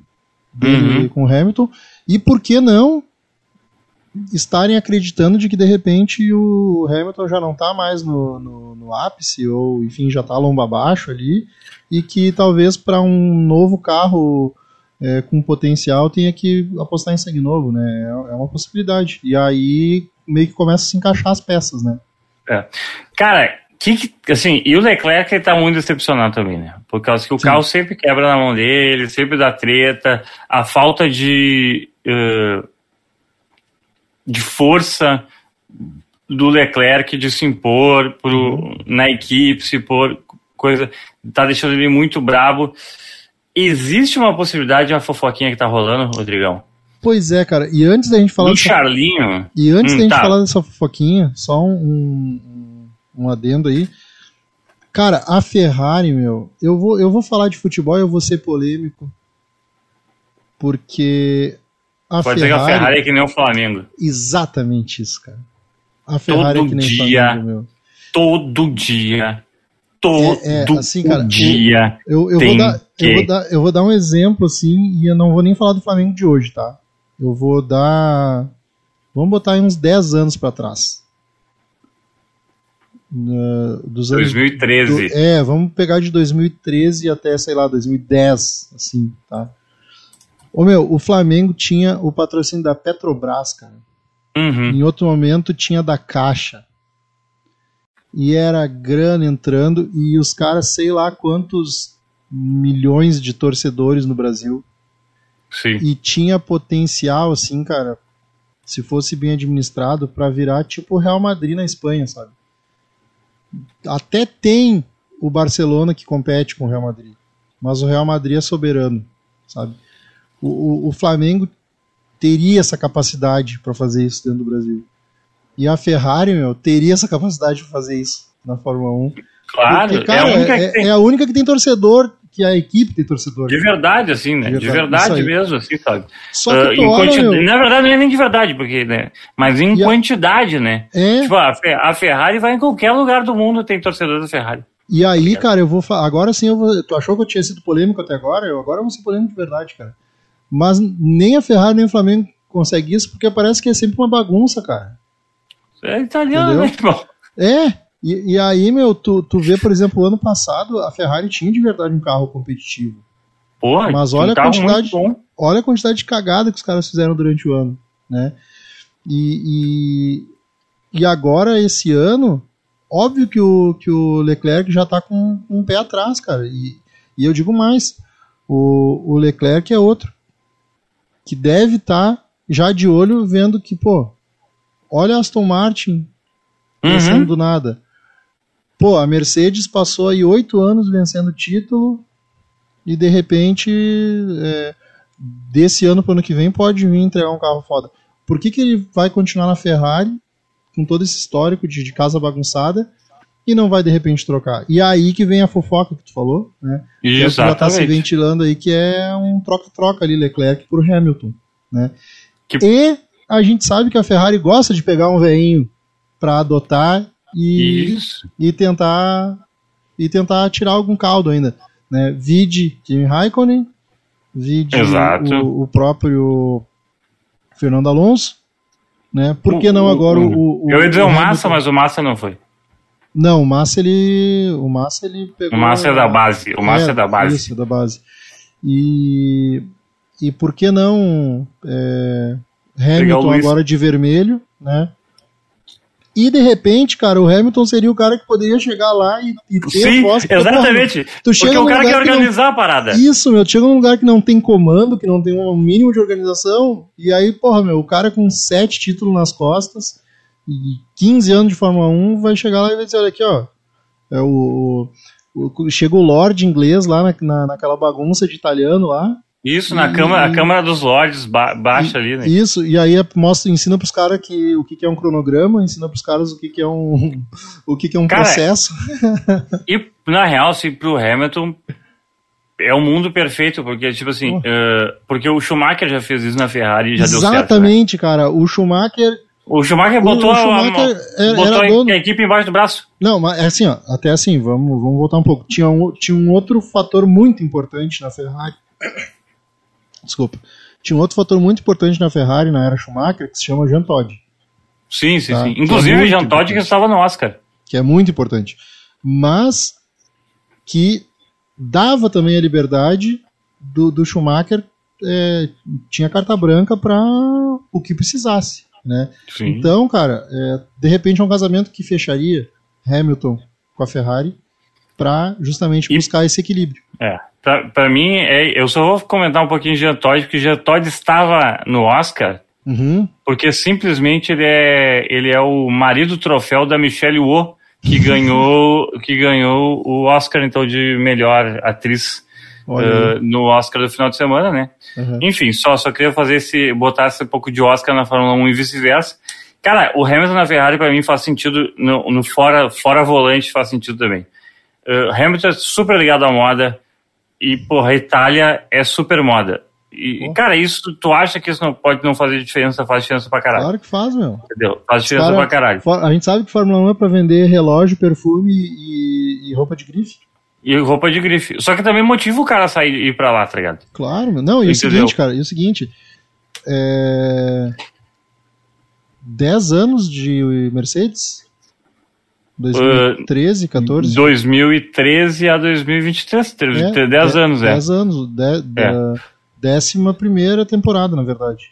Uhum. com o Hamilton. E por que não estarem acreditando de que de repente o Hamilton já não está mais no, no, no ápice, ou enfim, já está lomba abaixo ali, e que talvez para um novo carro é, com potencial tenha que apostar em sangue novo, né? É, é uma possibilidade. E aí meio que começa a se encaixar as peças, né? Cara, que, assim, e o Leclerc ele tá muito decepcionado também, né? Por causa que o Sim. carro sempre quebra na mão dele, sempre dá treta, a falta de, eh, de força do Leclerc de se impor pro, na equipe, se impor, coisa, tá deixando ele muito brabo. Existe uma possibilidade de uma fofoquinha que tá rolando, Rodrigão? Pois é, cara. E antes da gente falar Do dessa- Charlinho, E antes Hum, da gente tá. falar dessa fofoquinha, só um, um, um adendo aí. Cara, a Ferrari, meu, eu vou, eu vou falar de futebol e eu vou ser polêmico. Porque a pode dizer que a Ferrari, Ferrari é que nem o Flamengo. Exatamente isso, cara. A Ferrari é Todo que nem dia Flamengo, meu. todo dia. Todo É, é, assim, cara, dia. Eu, eu, vou Tem dar, eu, que- vou dar, eu vou dar um exemplo, assim, e eu não vou nem falar do Flamengo de hoje, tá? Eu vou dar. Vamos botar aí uns 10 anos pra trás. Na- dos anos 2013. do- é, vamos pegar de 2013 até, sei lá, 2010, assim, tá? Ô meu, o Flamengo tinha o patrocínio da Petrobras, cara. Uhum. Em outro momento tinha da Caixa. E era grana entrando e os caras, sei lá quantos milhões de torcedores no Brasil. Sim. E tinha potencial, assim, cara, se fosse bem administrado, pra virar tipo o Real Madrid na Espanha, sabe? Até tem o Barcelona que compete com o Real Madrid. Mas o Real Madrid é soberano, sabe? O, o, o Flamengo teria essa capacidade para fazer isso dentro do Brasil. E a Ferrari, meu, teria essa capacidade para fazer isso na Fórmula 1. Claro, Porque, cara, é a única é, que tem. é a única que tem torcedor, que a equipe tem torcedor. De verdade, assim, né? De De verdade, verdade, isso aí. mesmo, assim, sabe? Só que quantidade, meu, Na verdade, não é nem de verdade, porque, né? Mas em E a- quantidade, né? é, Tipo, a, Fe- a Ferrari vai em qualquer lugar do mundo tem torcedor da Ferrari. E aí, cara, eu vou falar. Agora sim, eu vou, tu achou que eu tinha sido polêmico até agora? Eu agora eu vou ser polêmico de verdade, cara. Mas nem a Ferrari nem o Flamengo conseguem isso porque parece que é sempre uma bagunça, cara. É italiano, Entendeu? né, irmão? É, e, e aí, meu, tu, tu vê, por exemplo, o ano passado a Ferrari tinha de verdade um carro competitivo. Porra, Mas um olha a carro quantidade-. Olha a quantidade de cagada que os caras fizeram durante o ano, né? E, e, e agora, esse ano, óbvio que o, que o Leclerc já tá com, com um pé atrás, cara. E, e eu digo mais, o, o Leclerc é outro que deve estar já de olho vendo que, pô, olha a Aston Martin vencendo Uhum. do nada. Pô, a Mercedes passou aí oito anos vencendo o título e de repente, é, desse ano para ano que vem, pode vir entregar um carro foda. Por que, que ele vai continuar na Ferrari com todo esse histórico de, de casa bagunçada e não vai de repente trocar? E aí que vem a fofoca que tu falou, né? É que já tá se Exatamente. ventilando aí, que é um troca-troca ali, Leclerc por Hamilton, né? Que- E a gente sabe que a Ferrari gosta de pegar um veinho para adotar e, Isso. e tentar e tentar tirar algum caldo ainda, né? Vide Kimi Raikkonen, vide o, o próprio Fernando Alonso, né? Por que não agora o, o Eu ia dizer o Massa, mas o Massa não foi. Não, o Massa ele. O Massa ele pegou. O Massa é da base. O Massa é, da base. Isso, da base. E. E por que não é, o Hamilton agora de vermelho, né? E de repente, cara, o Hamilton seria o cara que poderia chegar lá e, e ter Sim, porque, exatamente. porra, tu Porque chega é o num cara que que não- organizar a parada. Isso, meu, tu chega num lugar que não tem comando, que não tem um mínimo de organização, e aí, porra, meu, o cara com sete títulos nas costas e 15 anos de Fórmula 1 vai chegar lá e vai dizer, olha aqui, ó, é o, o- o- chega o Lorde inglês lá na, na- naquela bagunça de italiano lá, Isso, na E- Câmara, a Câmara dos Lordes ba baixa ali, né? isso, e aí é- mostra, ensina pros caras que, o que, que é um cronograma, ensina pros caras o que, que é um, o que, que é um Cara, processo. E, na real, assim, pro Hamilton é o mundo perfeito, porque, tipo assim, eh, porque o Schumacher já fez isso na Ferrari e já deu certo. né? Exatamente, cara, o Schumacher O Schumacher botou, o a- Schumacher era- botou era a- dono- a equipe embaixo do braço. Não, mas é assim, ó, até assim, vamos, vamos voltar um pouco. Tinha um, tinha um outro fator muito importante na Ferrari. Desculpa. Tinha um outro fator muito importante na Ferrari na era Schumacher que se chama Jean Todt, Sim, sim, Tá, sim. é Inclusive, muito Jean Todt que estava no Oscar. que é muito importante. Mas que dava também a liberdade do, do Schumacher, é, tinha carta branca para o que precisasse, né? Sim. Então, cara, é, de repente é um casamento que fecharia Hamilton com a Ferrari para justamente E- buscar esse equilíbrio. É. Pra, pra mim, é, eu só vou comentar um pouquinho de Jean Todt, porque Jean Todt estava no Oscar Uhum. porque simplesmente ele é, ele é o marido troféu da Michelle Yeoh, que ganhou, que ganhou o Oscar, então, de melhor atriz aí. no Oscar do final de semana, né? Uhum. Enfim, só, só queria fazer esse, botar esse pouco de Oscar na Fórmula 1 e vice-versa. Cara, o Hamilton na Ferrari pra mim faz sentido, no, no fora, fora volante faz sentido também. Eh, Hamilton é super ligado à moda e, porra, Itália é super moda. E, Pô. cara, isso, tu acha que isso não pode não fazer diferença? Faz diferença pra caralho. Claro que faz, meu. Entendeu? Faz diferença Cara, pra caralho. A gente sabe que Fórmula 1 é pra vender relógio, perfume e, e roupa de grife. E roupa de grife. Só que também motiva o cara a sair e ir pra lá, tá ligado? Claro, meu. Não, e o seguinte, cara, e o seguinte. É... 10 anos de Mercedes? 2013, 14? 2013 a 2023, teve É, 10 de- anos, é. 10 anos, de, da décima primeira temporada, na verdade.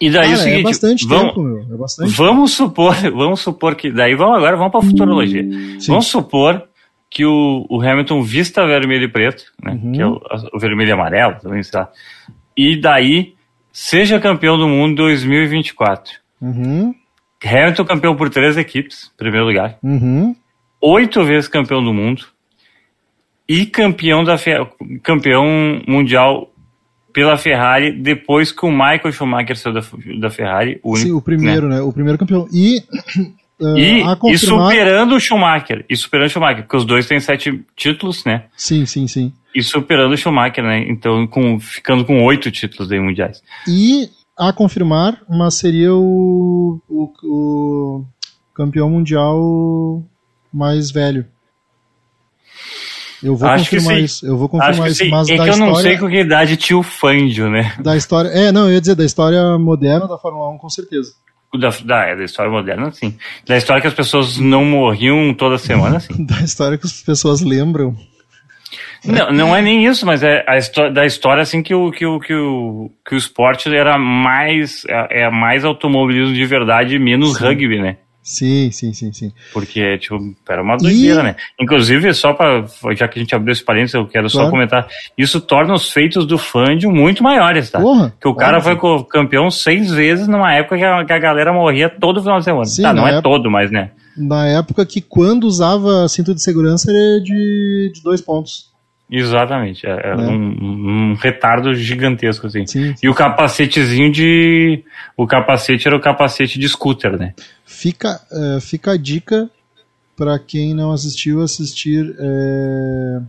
E daí Cara, o seguinte, é bastante vamos, tempo, meu. É bastante. vamos supor, vamos supor que daí vamos agora vamos para futurologia. Sim. Vamos supor que o, o Hamilton vista vermelho e preto, né, Uhum. que é o, o vermelho e amarelo, também sei lá. E daí seja campeão do mundo 2024. Uhum, Hamilton campeão por três equipes, primeiro lugar. uhum. oito vezes campeão do mundo e campeão da campeão mundial pela Ferrari depois que o Michael Schumacher saiu da, da Ferrari, o único, Sim, o primeiro, né? O primeiro campeão. E, uh, E, a e confirmar... superando o Schumacher, e superando o Schumacher, porque os dois têm sete títulos, né? Sim, sim, sim. E superando o Schumacher, né? Então, com, ficando com oito títulos aí mundiais. E a confirmar, mas seria o, o, o campeão mundial mais velho. Eu vou Acho confirmar isso. Eu vou confirmar isso. Mas é da que eu não história, sei com que idade tio Fândio, né? da história. É, não, eu ia dizer, da história moderna da Fórmula 1, com certeza. Da, da, é, da história moderna, sim. Da história que as pessoas não morriam toda semana, sim. Da história que as pessoas lembram. Não, não é nem isso, mas é a histó- da história assim que o, que o, que o, que o esporte era mais é, é mais automobilismo de verdade menos rugby, né? Sim, sim, sim, sim. Porque, tipo, era uma doideira, E- né? Inclusive, só pra. Já que a gente abriu esse parênteses, eu quero Claro. só comentar. Isso torna os feitos do Fândio muito maiores, tá? Porra, que o cara óbvio. foi campeão seis vezes numa época que a, que a galera morria todo final de semana. Sim, tá, não é época- todo, mas né? Na época que quando usava cinto de segurança era de, de dois pontos. Exatamente. É, é É. Um, um retardo gigantesco, assim. Sim. E o capacetezinho de. O capacete era o capacete de scooter, né? Fica, eh, fica a dica para quem não assistiu assistir. eh,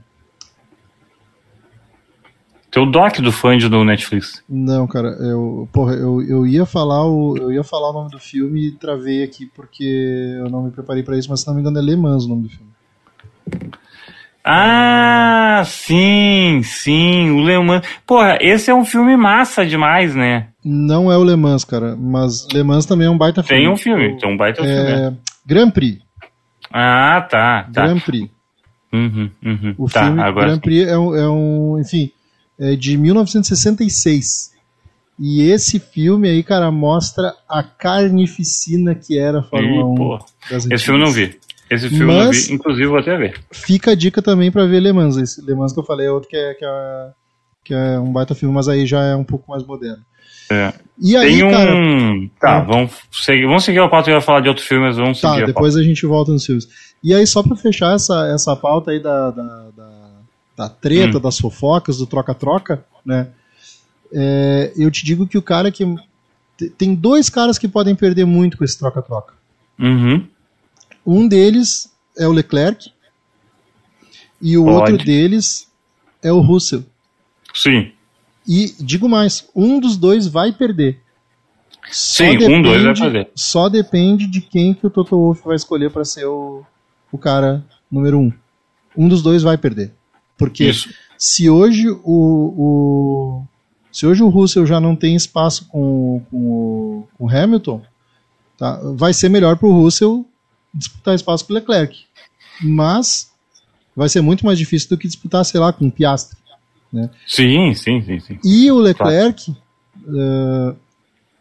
Tem o doc do Fândio no Netflix. Não, cara, eu, porra, eu, eu ia falar o eu ia falar o nome do filme e travei aqui porque eu não me preparei para isso, mas se não me engano é Le Mans o nome do filme. Ah, sim, sim, o Le Mans. Porra, esse é um filme massa demais, né? Não é o Le Mans, cara, mas Le Mans também é um baita filme. Tem um filme, tem um baita filme. né? É, Grand Prix. Ah, tá, tá. Grand Prix. Uhum, uhum. O tá, filme agora Grand. Prix é um, é um, enfim, é de 1966. E esse filme aí, cara, mostra a carnificina que era a Fórmula Ih, 1. pô. das Esse filme eu não vi. Esse filme eu não Mas- vi, inclusive vou até ver. Fica a dica também pra ver Le Mans. Esse Le Mans que eu falei é outro que é, que é, que é um baita filme, mas aí já é um pouco mais moderno. É. E aí, Tem um. cara, Tá, Ah. vamos seguir, vamos seguir a pauta. Eu ia falar de outro filme, mas vamos tá, seguir a depois a gente volta nos filmes. E aí, só pra fechar essa, essa pauta aí da, da, da, da treta, Hum. das fofocas, do troca-troca, né? É, eu te digo que o cara que. te- Tem dois caras que podem perder muito com esse troca-troca. Uhum. Um deles é o Leclerc e o Pode. outro deles é o Russell. Sim. E digo mais, um dos dois vai perder. Só Sim, um, dois vai perder. Só depende de quem que o Toto Wolff vai escolher para ser o, o cara número um. Um dos dois vai perder. Porque Isso. se hoje o, o se hoje o Russell já não tem espaço com, com, o, com o Hamilton, tá, vai ser melhor para o Russell disputar espaço com o Leclerc. Mas vai ser muito mais difícil do que disputar, sei lá, com o Piastri. Sim, sim, sim, sim. E o Leclerc, eh,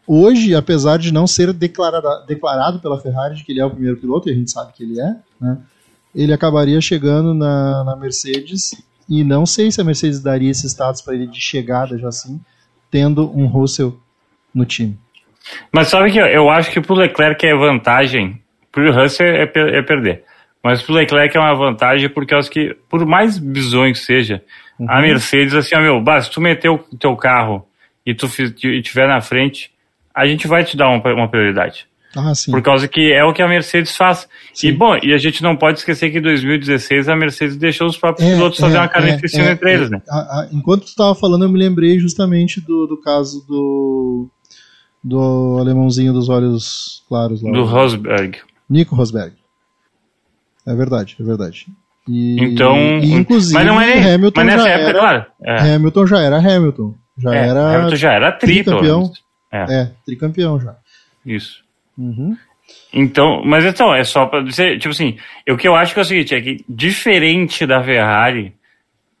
hoje, apesar de não ser declarada- declarado pela Ferrari de que ele é o primeiro piloto, e a gente sabe que ele é, né, ele acabaria chegando na, na Mercedes, e não sei se a Mercedes daria esse status para ele de chegada já assim, tendo um Russell no time. Mas sabe que eu- acho que pro Leclerc é vantagem, pro Russell é, é perder. Mas pro Leclerc é uma vantagem porque eu acho que, por mais bizonho que seja, Uhum. a Mercedes, assim, ó, meu, se tu meter o teu carro e tu fi- e tiver na frente, a gente vai te dar uma, uma prioridade. Ah. Por causa que é o que a Mercedes faz. Sim. E, bom, e a gente não pode esquecer que em 2016 a Mercedes deixou os próprios pilotos fazer uma carnificina é, entre eles, né? a- a- enquanto tu estava falando, eu me lembrei justamente do, do caso do, do alemãozinho dos olhos claros lá. Do o- Rosberg. Nico Rosberg. É verdade, é verdade. E, Então. e, inclusive, mas não é. Hamilton, mas nessa já época, era, claro. É, Hamilton já era Hamilton. Já é, era Hamilton já era tri, tricampeão. É, É, tricampeão já. isso. Uhum. Então, mas então, é só pra dizer, tipo assim, o que eu acho que é o seguinte, é que diferente da Ferrari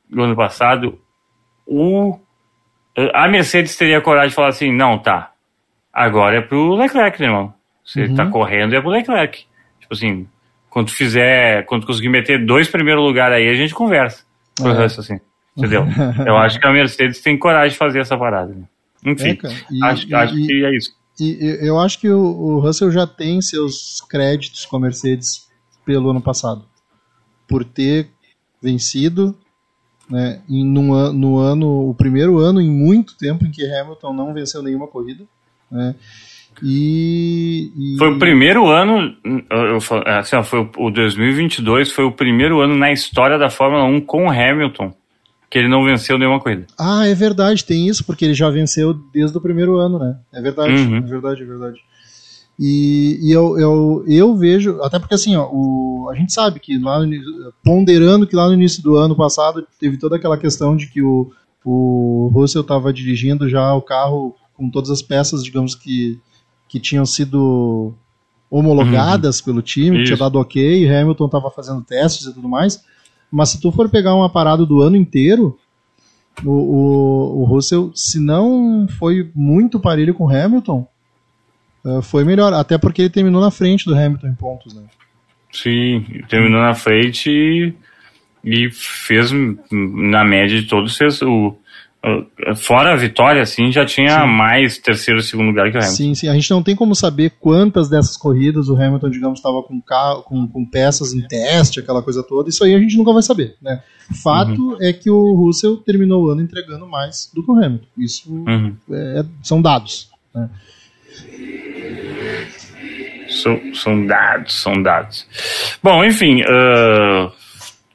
do ano passado, o, a Mercedes teria coragem de falar assim, não, tá, agora é pro Leclerc, né, irmão? Você Uhum. tá correndo, é pro Leclerc. Tipo assim, quando fizer, quando conseguir meter dois primeiro lugar aí, a gente conversa. Pro É. resto, assim, entendeu? eu acho que a Mercedes tem coragem de fazer essa parada. né? Enfim, É. E- acho, e- acho e- que é isso. E eu acho que o, Russell já tem seus créditos com a Mercedes pelo ano passado. Por ter vencido né, an- no ano, o primeiro ano em muito tempo em que Hamilton não venceu nenhuma corrida. Né, e, e- Foi o primeiro ano, eu, falo- assim, foi o, o 2022 foi o primeiro ano na história da Fórmula 1 com Hamilton que ele não venceu nenhuma corrida. Ah, é verdade, tem isso, porque ele já venceu desde o primeiro ano, né? É verdade, Uhum. é verdade, é verdade. E, e eu, eu, eu vejo, até porque assim, ó, o, a gente sabe que lá no, ponderando que lá no início do ano passado teve toda aquela questão de que o, o Russell estava dirigindo já o carro com todas as peças, digamos que, que tinham sido homologadas pelo time, que tinha Isso. dado ok, Hamilton estava fazendo testes e tudo mais. Mas se tu for pegar uma parada do ano inteiro, o, o, o Russell, se não foi muito parelho com o Hamilton, uh, foi melhor, até porque ele terminou na frente do Hamilton em pontos, né? Sim, terminou na frente e, e fez, na média de todos, fez o. Fora a vitória, assim, já tinha sim. mais terceiro e segundo lugar que o Hamilton. Sim, sim. A gente não tem como saber quantas dessas corridas o Hamilton, digamos, estava com, carro, com, com peças em teste, aquela coisa toda. Isso aí a gente nunca vai saber, né? Fato uhum. é que o Russell terminou o ano entregando mais do que o Hamilton. Isso uhum. é, são dados. Né? São, são dados, são dados. Bom, enfim, uh,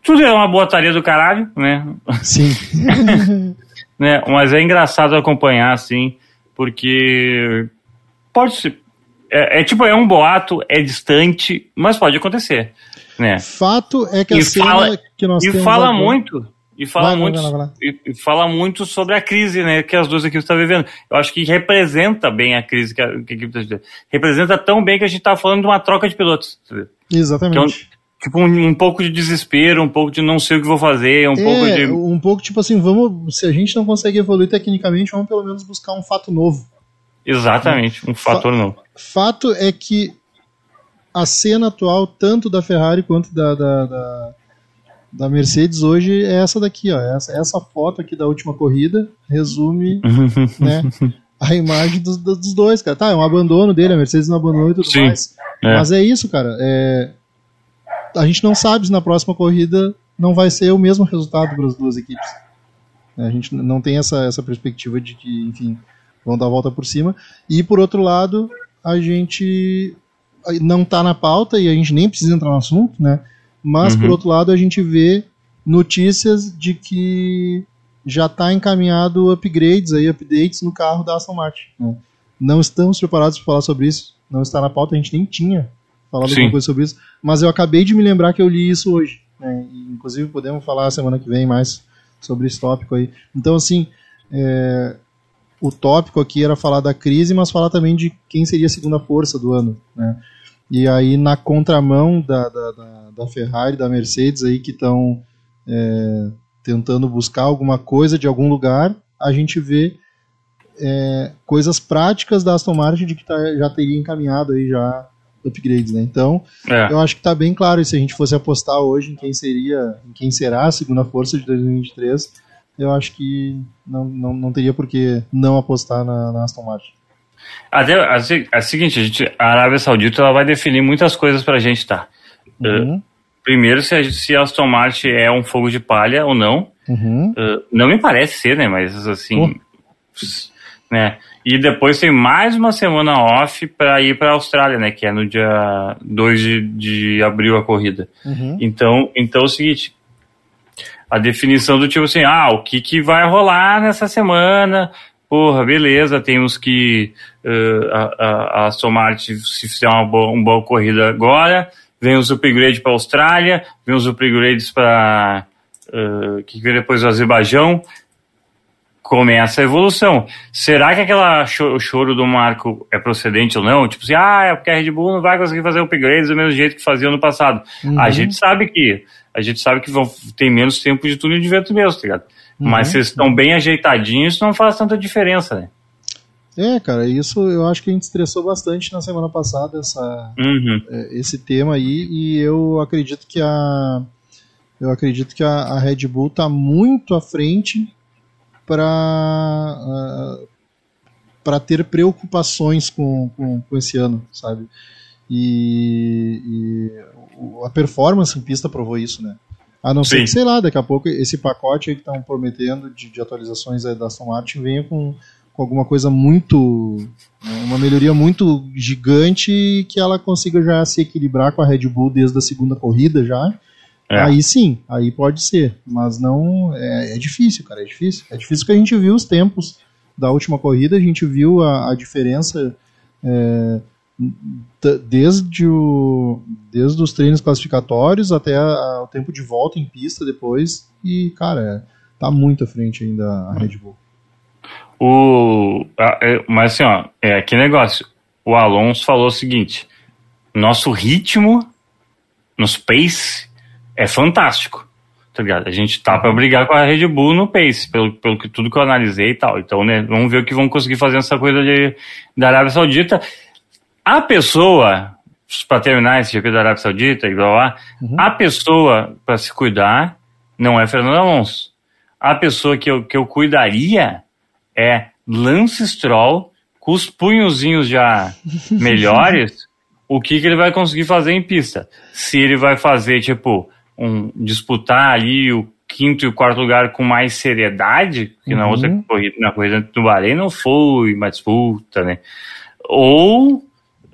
tudo é uma botaria do caralho, né? Sim. né? Mas é engraçado acompanhar, assim, porque pode ser. É, é, tipo, é um boato, é distante, mas pode acontecer. Né? Fato é que a e cena fala, que nós e temos fala agora- muito e fala Vai, muito vai vai e, fala muito sobre a crise né que as duas equipes estão vivendo eu acho que representa bem a crise que a, que a equipe está vivendo representa tão bem que a gente está falando de uma troca de pilotos? Exatamente. Tipo um, um pouco de desespero um pouco de não sei o que vou fazer um pouco é, de um pouco tipo assim, vamos. Se a gente não consegue evoluir tecnicamente, vamos pelo menos buscar um fato novo. exatamente um fator novo Fato é que a cena atual, tanto da Ferrari quanto da, da, da, da Mercedes hoje, é essa daqui, ó. Essa, essa foto aqui da última corrida resume né, a imagem dos, dos dos dois, cara. Tá, é um abandono dele, a Mercedes não abandonou e tudo Sim, mais. é. Mas é isso, cara. É, a gente não sabe se na próxima corrida não vai ser o mesmo resultado para as duas equipes. A gente não tem essa, essa perspectiva de que, enfim, vão dar a volta por cima. E por outro lado, a gente não está na pauta e a gente nem precisa entrar no assunto, né? Mas por outro lado, a gente vê notícias de que já está encaminhado upgrades aí, updates no carro da Aston Martin. né? Não estamos preparados para falar sobre isso. Não está na pauta, a gente nem tinha falado Sim. alguma coisa sobre isso. Mas eu acabei de me lembrar que eu li isso hoje. né? Inclusive podemos falar semana que vem mais sobre esse tópico aí. Então, assim, é, o tópico aqui era falar da crise, mas falar também de quem seria a segunda força do ano. Né? E aí, na contramão da, da, da, da Ferrari, da Mercedes, aí que estão é, tentando buscar alguma coisa de algum lugar, a gente vê é, coisas práticas da Aston Martin de que tá, já teria encaminhado aí já upgrades, né? Então, é. eu acho que tá bem claro, e se a gente fosse apostar hoje em quem seria, em quem será a segunda força de 2023, eu acho que não, não, não teria por que não apostar na, na Aston Martin. Até a, se- a seguinte, a, gente, a Arábia Saudita ela vai definir muitas coisas pra gente, tá? Uhum, Primeiro, se a, se a Aston Martin é um fogo de palha ou não. uhum. Uh, não me parece ser, né? Mas assim. Pô. Né? E depois tem mais uma semana off para ir para a Austrália, né? Que é no dia 2 de, de abril a corrida. Uhum. Então, então é o seguinte. A definição do tipo assim, ah, o que, que vai rolar nessa semana? Porra, beleza, temos que uh, a, a, a Aston Martin, se fizer uma boa, uma boa corrida agora, vem os upgrades para a Austrália, vem os upgrades para uh, que vem depois o Azerbaijão, começa a evolução. Será que aquela cho- o choro do Marco é procedente ou não? Tipo assim, ah, é porque a Red Bull não vai conseguir fazer upgrades do mesmo jeito que fazia no passado. Uhum. A gente sabe que a gente sabe que vão, tem menos tempo de túnel de vento mesmo, tá ligado? Mas se eles estão bem ajeitadinhos, isso não faz tanta diferença, né? É, cara, isso eu acho que a gente estressou bastante na semana passada, essa, Uhum. é, esse tema aí, e eu acredito que a eu acredito que a, a Red Bull está muito à frente para para ter preocupações com, com, com esse ano, sabe? E, e a performance em pista provou isso, né? A não ser que, sei lá, daqui a pouco esse pacote que estão prometendo de, de atualizações da Aston Martin venha com, com alguma coisa muito. uma melhoria muito gigante que ela consiga já se equilibrar com a Red Bull desde a segunda corrida já. É. Aí sim, aí pode ser. Mas não. É, é difícil, cara, é difícil. É difícil porque a gente viu os tempos da última corrida, a gente viu a, a diferença. é, desde, o, desde os treinos classificatórios até a- o tempo de volta em pista depois. E, cara, é, tá muito à frente ainda a Red Bull. O, a- é, mas assim, ó, é que negócio. O Alonso falou o seguinte: nosso ritmo, nosso pace é fantástico. Tá ligado? A gente tá pra brigar com a Red Bull no pace, pelo, pelo que tudo que eu analisei e tal. Então, né, vamos ver o que vão conseguir fazer nessa coisa de, da Arábia Saudita. A pessoa, para terminar esse GP da Arábia Saudita e blá blá, Uhum. a pessoa para se cuidar não é Fernando Alonso. A pessoa que eu, que eu cuidaria é Lance Stroll com os punhozinhos já melhores. o que, que ele vai conseguir fazer em pista? Se ele vai fazer, tipo, um, disputar ali o quinto e o quarto lugar com mais seriedade, que na Uhum. outra corrida, na corrida do Bahrein não foi uma disputa, né? Ou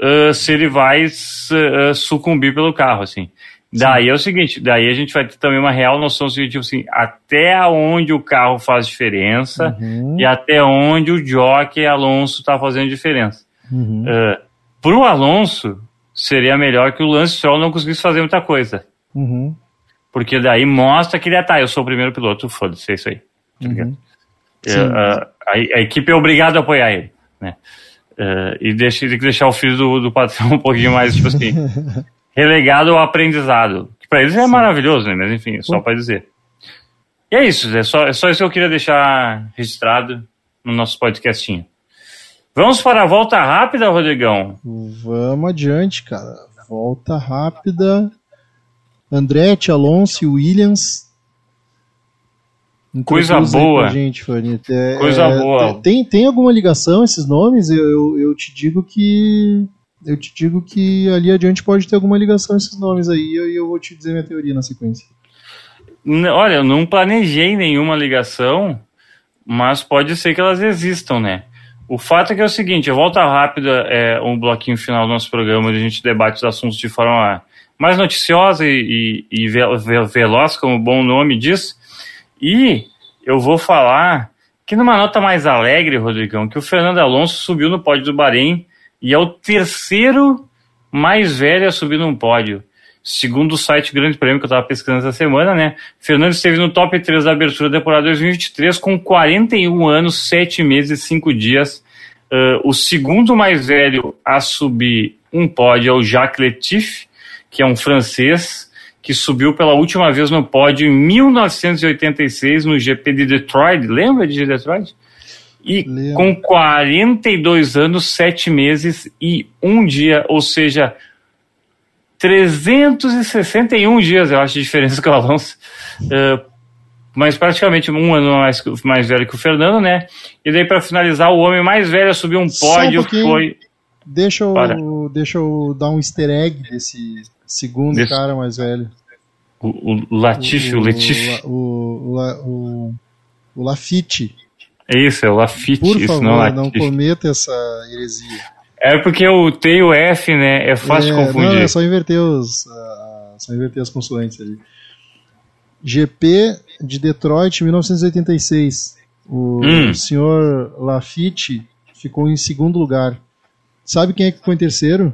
ah, se ele vai ah, sucumbir pelo carro, assim. Daí é o seguinte, daí a gente vai ter também uma real noção seguinte, tipo assim, até onde o carro faz diferença Uhum. e até onde o jockey Alonso está fazendo diferença. Uhum. Uh, pro Alonso, seria melhor que o Lance Stroll não conseguisse fazer muita coisa. Uhum. Porque daí mostra que ele é, tá, eu sou o primeiro piloto, foda-se, é isso aí. Tá? Uhum. É, Sim. a, a- a equipe é obrigada a apoiar ele, né? É, e deixa, tem que deixar o filho do, do patrão um pouquinho mais, tipo assim, relegado ao aprendizado. Que pra eles é maravilhoso, né? Mas enfim, só pra dizer. E é isso, é só, é só isso que eu queria deixar registrado no nosso podcastinho. Vamos para a volta rápida, Rodrigão. Vamos adiante, cara. Volta rápida. Andretti, Alonso e Williams. Coisa boa. gente. É, Coisa é, boa. Tem, tem alguma ligação esses nomes? Eu, eu, eu te digo que. Eu te digo que ali adiante pode ter alguma ligação esses nomes aí, e eu, eu vou te dizer minha teoria na sequência. Olha, eu não planejei nenhuma ligação, mas pode ser que elas existam, né? O fato é que é o seguinte, a volta rápida é um bloquinho final do nosso programa onde a gente debate os assuntos de forma mais noticiosa e, e, e ve- ve- veloz, como o bom nome diz. E eu vou falar que numa nota mais alegre, Rodrigão, que o Fernando Alonso subiu no pódio do Bahrein e é o terceiro mais velho a subir num pódio. Segundo o site Grande Prêmio que eu estava pesquisando essa semana, né? Fernando esteve no top 3 da abertura da temporada 2023 com 41 anos, 7 meses e 5 dias. Ah, o segundo mais velho a subir um pódio é o Jacques Letif, que é um francês, que subiu pela última vez no pódio em 1986 no GP de Detroit. Lembra de Detroit? E Lembro. com 42 anos, 7 meses e um dia, ou seja, 361 dias, eu acho, de diferença com o Alonso. Eh, mas praticamente um ano mais, mais velho que o Fernando, né? E daí, para finalizar, o homem mais velho a subir um um pódio pouquinho. foi. Deixa eu, Para. deixa eu dar um easter egg desse segundo Desse- cara mais velho. O, o Latifi, o. O, o, o, o, o Lafitte. É isso, é o Lafitte, Por isso favor, não é não cometa essa heresia. É porque eu tenho o F, né? É fácil de É, confundir. Não, é só inverter os. ah, só inverter as consoantes ali. GP de Detroit, 1986. O Hum. senhor Lafitte ficou em segundo lugar. Sabe quem é que ficou em terceiro?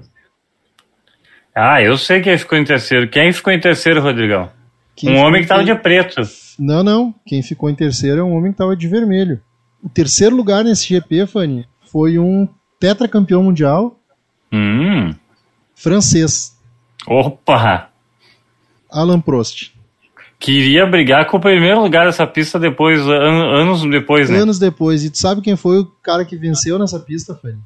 Ah, eu sei quem ficou em terceiro. Quem ficou em terceiro, Rodrigão? Quem um homem em que tava ter- de preto. Não, não. Quem ficou em terceiro é um homem que estava de vermelho. O terceiro lugar nesse GP, Fanny, foi um tetracampeão mundial Hum. francês, Opa! Alan Prost. Queria brigar com o primeiro lugar dessa pista depois, an- anos depois, né? Anos depois. E tu sabe quem foi o cara que venceu nessa pista, Fanny?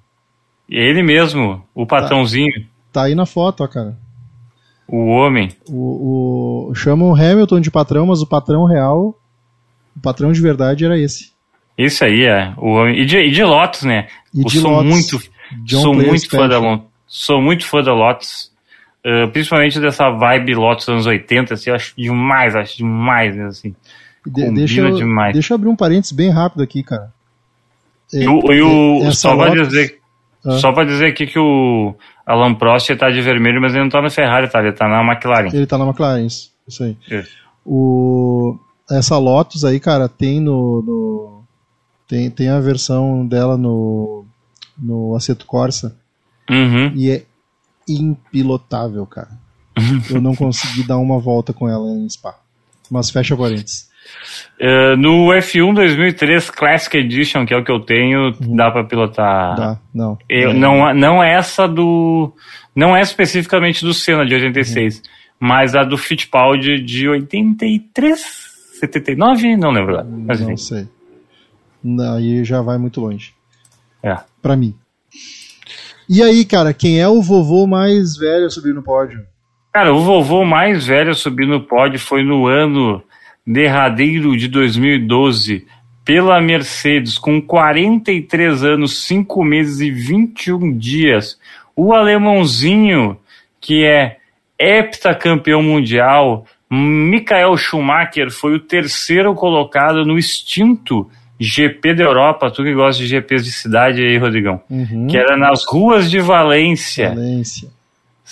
Ele mesmo, o patrãozinho, Tá aí na foto, ó, cara. o homem. O, o, chamam o Hamilton de patrão, mas o patrão real, o patrão de verdade era esse. Esse aí é o homem. E de, e de Lotus, né? E eu de sou Lotus, muito, John sou muito fã da Lotus. Sou muito fã da Lotus. Uh, principalmente dessa vibe Lotus anos 80, assim, eu acho demais, acho demais, né, assim. De- deixa, eu, demais. deixa eu abrir um parênteses bem rápido aqui, cara. É, E o, e o- essa só Lotus- dizer, Ah. só pra dizer aqui que o Alan Prost tá de vermelho, mas ele não tá na Ferrari, tá? Ele tá na McLaren. Ele tá na McLaren, isso, isso aí. Isso. O, essa Lotus aí, cara, tem no, no- tem, tem a versão dela no no Assetto Corsa Uhum. e é impilotável, cara. Eu não consegui dar uma volta com ela em Spa. Mas fecha parênteses. Uh, no F1 2003 Classic Edition, que é o que eu tenho, dá pra pilotar. Dá, não. Eu, É, não, não é essa do. Não é especificamente do Senna de 86, mas a do Fittipaldi de 83, 79, não lembro. agora. Mas Não enfim. sei. Aí já vai muito longe. É. Pra mim. E aí, cara, quem é o vovô mais velho a subir no pódio? Cara, o vovô mais velho a subir no pódio foi no ano derradeiro de 2012 pela Mercedes, com 43 anos, 5 meses e 21 dias. O alemãozinho, que é heptacampeão mundial, Michael Schumacher, foi o terceiro colocado no extinto GP da Europa, tu que gosta de GPs de cidade aí, Rodrigão, Uhum. que era nas ruas de Valência. Valência.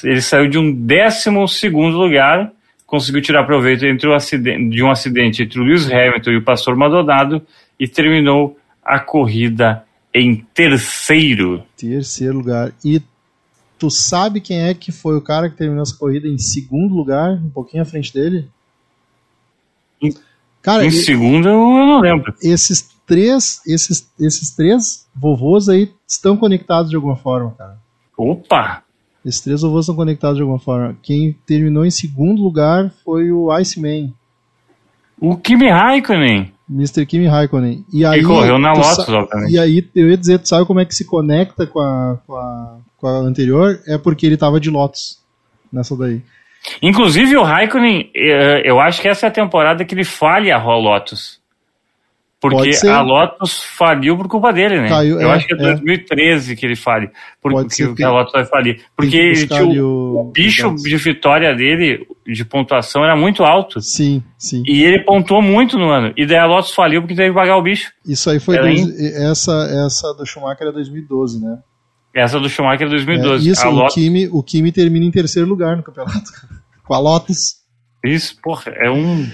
Ele saiu de um décimo segundo lugar, conseguiu tirar proveito entre o acidente, de um acidente entre o Lewis Hamilton e o Pastor Maldonado e terminou a corrida em terceiro. Terceiro lugar. E tu sabe quem é que foi o cara que terminou essa corrida em segundo lugar, um pouquinho à frente dele? Em- Cara, em e- segundo eu não lembro. esses três, esses, esses três vovôs aí estão conectados de alguma forma, cara. Opa! Esses três vovôs estão conectados de alguma forma. Quem terminou em segundo lugar foi o Iceman, O Kimi Raikkonen. Mr. Kimi Raikkonen. E aí, Que correu na tu Lotus, obviamente. E aí, eu ia dizer, tu sabe como é que se conecta com a, com a, com a anterior? É porque ele tava de Lotus nessa daí. Inclusive o Raikkonen, eh, eu acho que essa é a temporada que ele falha a Lotus. Porque a Lotus faliu por culpa dele, né? Caiu, eu é, acho que é é. 2013 que ele fale. Porque que, a Lotus vai falir. Porque que ele tinha o, o- o bicho dados. de vitória dele, de pontuação, era muito alto. Sim, sim. E ele pontuou muito no ano. E daí a Lotus faliu porque teve que pagar o bicho. Isso aí foi. Dois- essa, essa do Schumacher é 2012, né? Essa do Schumacher é É, 2012. isso, a o, Lotus, Kimi, o Kimi termina em terceiro lugar no campeonato. com a Lotus. isso, porra, é um.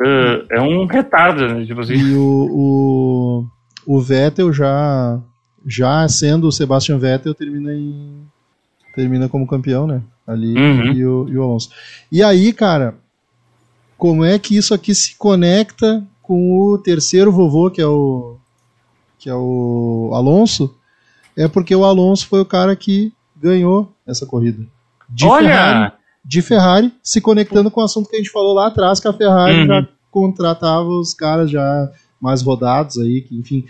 Eh, é um retardo, né? Tipo assim. E o, o, o Vettel já, já sendo o Sebastian Vettel, termina em. Termina como campeão, né? Ali Uhum. e, o, e o Alonso. E aí, cara, como é que isso aqui se conecta com o terceiro vovô, que é o. que é o Alonso? É porque o Alonso foi o cara que ganhou essa corrida. De Ferrari, Olha! De Ferrari, se conectando com o assunto que a gente falou lá atrás, que a Ferrari Uhum. já contratava os caras já mais rodados aí, que enfim.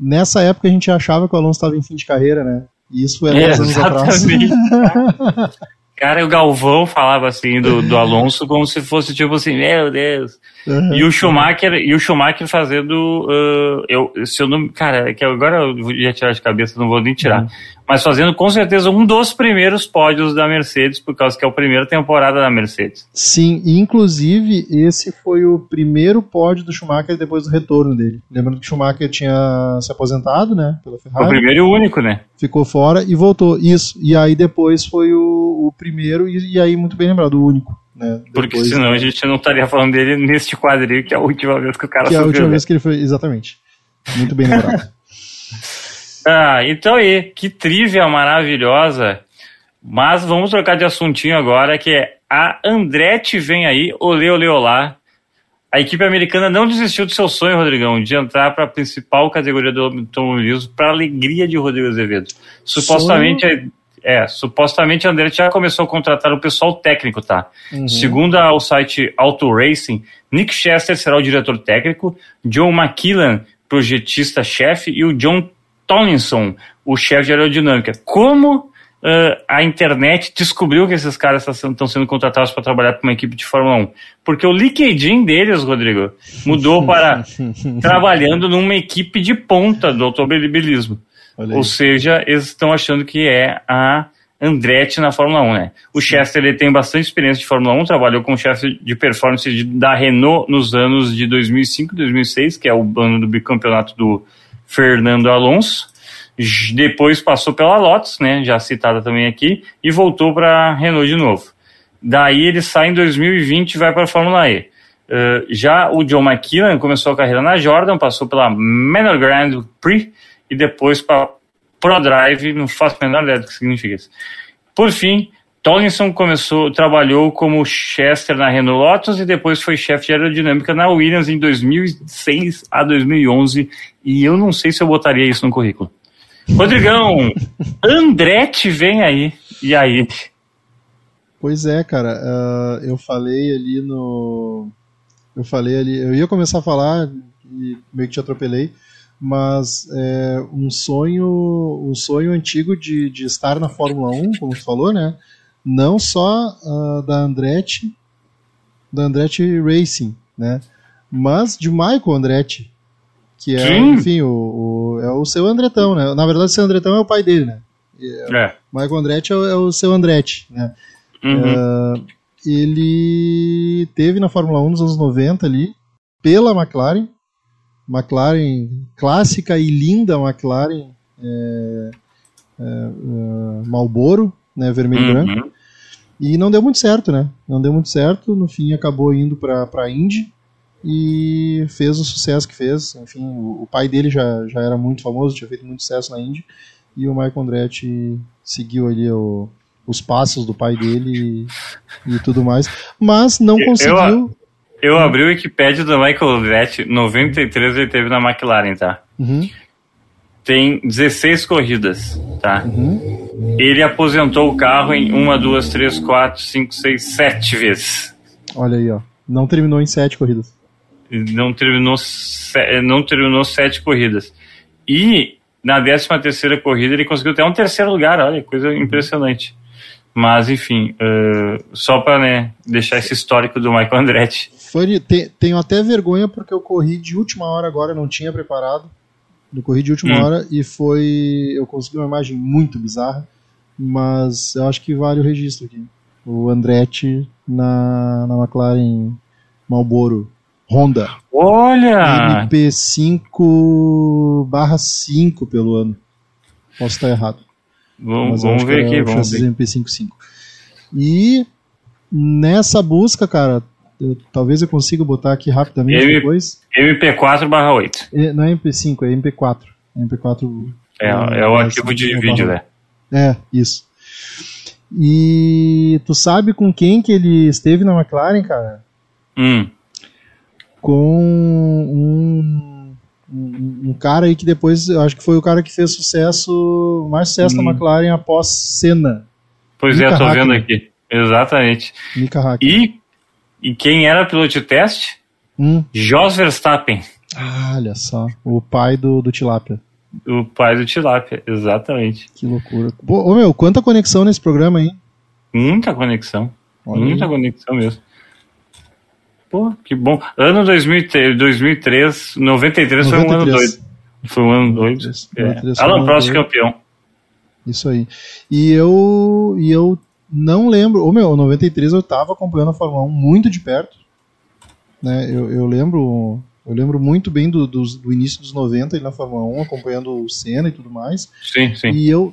Nessa época a gente achava que o Alonso estava em fim de carreira, né? E isso foi há 10 anos atrás. Exatamente. Cara, o Galvão falava assim do, do Alonso como se fosse tipo assim, meu Deus. Uhum. E o Schumacher, e o Schumacher fazendo. ah, eu, se eu não. Cara, é que agora eu ia tirar de cabeça, não vou nem tirar. Uhum. Mas fazendo com certeza um dos primeiros pódios da Mercedes, por causa que é a primeira temporada da Mercedes. Sim, inclusive esse foi o primeiro pódio do Schumacher depois do retorno dele. Lembrando que o Schumacher tinha se aposentado, né? Pela Foi o Ferrari. primeiro e o único, né? ficou fora e voltou. Isso. E aí depois foi o, o primeiro, e, e aí, muito bem lembrado, o único. Né? Porque Depois, senão a gente não estaria falando dele neste quadril, que é a última vez que o cara Que é a subiu, última né? vez que ele foi. Exatamente. Muito bem lembrado. Ah, então aí, que trivia maravilhosa. Mas vamos trocar de assuntinho agora, que é a Andretti vem aí, olê, olê, olá. A equipe americana não desistiu do seu sonho, Rodrigão, de entrar para a principal categoria do automobilismo, para alegria de Rodrigo Azevedo. Supostamente, é, supostamente a Andretti já começou a contratar o pessoal técnico, tá? Uhum. Segundo o site Auto Racing, Nick Chester será o diretor técnico, John McKillan, projetista-chefe, e o John Tomlinson, o chefe de aerodinâmica. Como ah, a internet descobriu que esses caras estão sendo contratados para trabalhar para uma equipe de Fórmula 1? Porque o LinkedIn deles, Rodrigo, mudou para trabalhando numa equipe de ponta do automobilismo. Ou seja, eles estão achando que é a Andretti na Fórmula 1, né? O Chester ele tem bastante experiência de Fórmula 1, trabalhou como chefe de performance de- da Renault nos anos de 2005 e 2006, que é o ano do bicampeonato do Fernando Alonso. Depois passou pela Lotus, né, já citada também aqui, e voltou para Renault de novo. Daí ele sai em 2020 e vai para a Fórmula E. Uh, já o John McKinnon começou a carreira na Jordan, passou pela Manor Grand Prix e depois para ProDrive, não faço a menor ideia do que significa isso. Por fim, Tomlinson começou, trabalhou como Chester na Renault Lotus e depois foi chefe de aerodinâmica na Williams em 2006 a 2011 e eu não sei se eu botaria isso no currículo. Rodrigão, Andretti vem aí. E aí? Pois é, cara. ah, eu falei ali no. Eu falei ali. Eu ia começar a falar e meio que te atropelei. Mas é, um sonho um sonho antigo de, de estar na Fórmula 1, como tu falou, né? Não só uh, da Andretti, da Andretti Racing, né? Mas de Michael Andretti, que é, Sim. enfim, o, o- é o seu Andretão, né? Na verdade, o seu Andretão é o pai dele, né? É. Michael Andretti é o, é o seu Andretti, né? Uhum. Ah, ele teve na Fórmula 1 nos anos 90 ali, pela McLaren, McLaren clássica e linda McLaren é, é, é, Marlboro, né, vermelho e branco, Uhum. e não deu muito certo, né? Não deu muito certo, no fim acabou indo para para Indy e fez o sucesso que fez. Enfim, o, o pai dele já, já era muito famoso, tinha feito muito sucesso na Indy e o Michael Andretti seguiu ali o- os passos do pai dele e, e tudo mais, mas não conseguiu. Eu abri o Wikipedia do Michael Andretti, 93 ele teve na McLaren, tá? Uhum, Tem 16 corridas, tá? uhum. Ele aposentou o carro em 1, 2, 3, 4, 5, 6, 7 vezes. Olha aí, ó. Não terminou em sete corridas. Não terminou, não terminou sete corridas. E na 13 terceira corrida ele conseguiu até um terceiro lugar, olha, coisa impressionante. Mas enfim, eh, só para né, deixar esse histórico do Michael Andretti. Foi te- tenho até vergonha porque eu corri de última hora agora, não tinha preparado. Eu corri de última Hum. hora e foi. Eu consegui uma imagem muito bizarra, mas eu acho que vale o registro aqui. O Andretti na, na McLaren Marlboro Honda Olha! MP5/5 pelo ano. Posso estar errado. Vamos, vamos ver era aqui, vamos ver. MP55. E nessa busca, cara, eu- talvez eu consiga botar aqui rapidamente Ele- depois. MP4/8. É, Não é MP5, é MP4. É MP4. É, é o arquivo de vídeo, né? É, isso. E tu sabe com quem que ele esteve na McLaren, cara? Hum. Com um, um, um cara aí que depois, eu acho que foi o cara que fez sucesso, mais sucesso Hum. na McLaren após Senna, Pois é, Mika tô vendo Hakkinen. aqui. Exatamente. E, e quem era piloto de teste? Hum, Jos Verstappen, ah, olha só, o pai do, do Tilápia. o pai do Tilápia. Exatamente. Que loucura. Pô, ô, meu, quanta conexão nesse programa aí. Muita conexão. Olha Muita aí. conexão mesmo. Pô, que bom. Ano 2003, 2003 93 foi um ano 93. doido. Foi um ano doido. 93, É. 93 Alan Prost doido. campeão. Isso aí. E eu, e eu não lembro. Ô meu, em 93 eu tava acompanhando a Fórmula 1 muito de perto. Né? Eu, eu lembro. Eu lembro muito bem do, dos- do início dos 90 ali na Fórmula 1, acompanhando o Senna e tudo mais. Sim, sim. E eu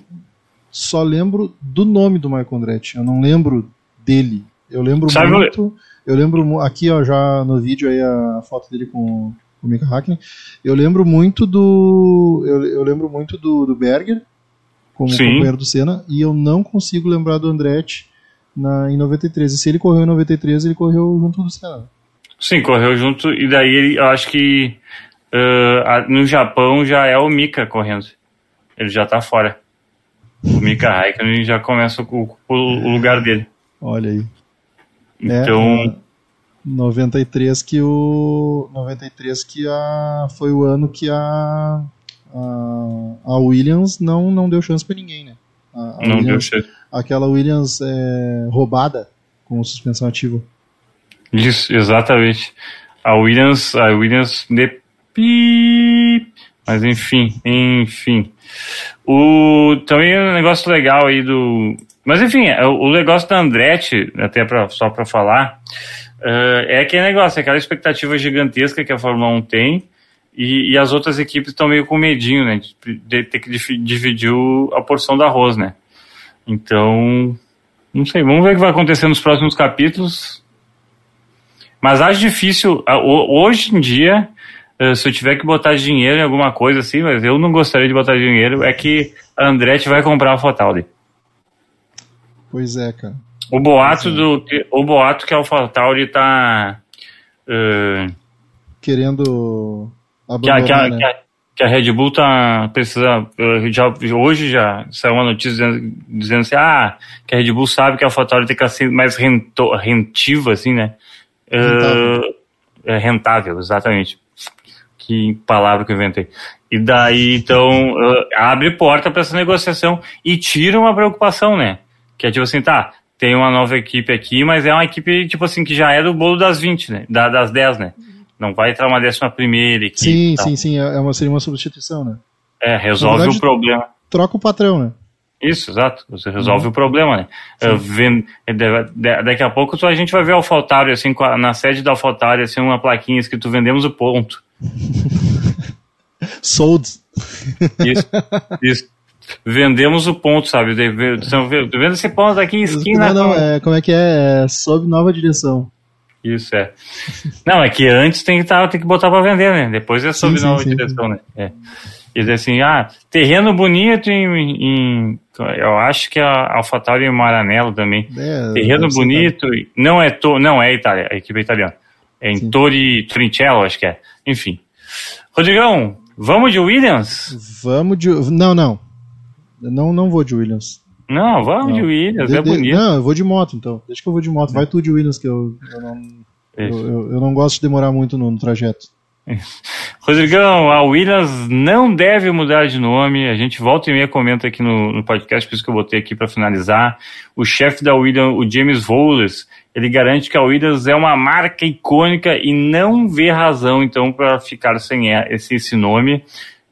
só lembro do nome do Michael Andretti. Eu não lembro dele. Eu lembro Sabe- muito. Eu lembro mu- aqui, ó, já no vídeo aí a foto dele com o Mika Hakkinen. Eu lembro muito do. Eu, eu lembro muito do, do Berger como Sim. companheiro do Senna e eu não consigo lembrar do Andretti na, em 93. E se ele correu em 93, ele correu junto do Senna. Sim, correu junto. E daí ele, eu acho que a- no Japão já é o Mika correndo. Ele já tá fora. O Mika Raikkonen já começa o, o- o lugar dele. Olha aí. É, Então, 93 que o 93 que a foi o ano que a a, a Williams não não deu chance pra ninguém, né? A, a não deu Williams, certo. aquela Williams é, roubada com suspensão ativa. Isso, exatamente. A Williams, a Williams de pi- mas enfim, enfim. O também um negócio legal aí do, mas enfim, é, o o negócio da Andretti, até pra, só para falar, eh, é aquele negócio, é aquela expectativa gigantesca que a Fórmula 1 tem. E, e as outras equipes estão meio com medinho, né? De, ter que dividir a porção do arroz, né? Então, não sei, vamos ver o que vai acontecer nos próximos capítulos. Mas acho difícil, hoje em dia, se eu tiver que botar dinheiro em alguma coisa assim, mas eu não gostaria de botar dinheiro, é que a Andretti vai comprar a Fotaldi. Pois é, cara. O boato do que- o boato que a AlphaTauri tá eh, Querendo que, a, que, abandonar, a, né? que, a, que a Red Bull tá precisa eh, já hoje já saiu uma notícia dizendo, dizendo assim, ah, que a Red Bull sabe que a AlphaTauri tem que ser mais rento, rentiva assim, né? Eh, Rentável. é rentável, exatamente. Que palavra que eu inventei. E daí, então, uh, abre porta para essa negociação e tira uma preocupação, né? Que é tipo assim, tá, tem uma nova equipe aqui, mas é uma equipe, tipo assim, que já é do bolo das 20, né? Da, das 10, né? Não vai entrar uma décima primeira equipe. Sim, sim, sim. É uma, seria uma substituição, né? É, resolve verdade, o problema. Troca o patrão, né? Isso, exato. Você resolve o problema, né? Da- da- daqui a pouco a gente vai ver Alphaltari, assim, com a- na sede da Alphaltari, assim, uma plaquinha escrito vendemos o ponto. Sold. Isso, isso. Vendemos o ponto, sabe? Vendo esse ponto aqui, esquina. Não, não, é, como é que é? é? Sob nova direção. Isso, é. Não, é que antes tem que, tá, tem que botar pra vender, né? Depois é sob sim, nova sim. direção, né? É. E dizer assim, ah, terreno bonito em, em- eu acho que a AlphaTauri em Maranello também. É, terreno bonito, e- não é to, não é Itália, a equipe é italiana. É em Sim. Tori Trincello, acho que é. Enfim. Rodrigão, vamos de Williams? Vamos de. Não, não. Não, não vou de Williams. Não, vamos Não. de Williams, De- é de- bonito. Não, eu vou de moto então. Deixa que eu vou de moto. Vai tu de Williams, que eu, eu, não, eu, eu- eu não gosto de demorar muito no, no trajeto. Rodrigão, a Williams não deve mudar de nome. A gente volta e meia comenta aqui no, no podcast, por isso que eu botei aqui para finalizar. O chefe da Williams, o James Vowles, ele garante que a Williams é uma marca icônica e não vê razão, então, para ficar sem esse, esse nome.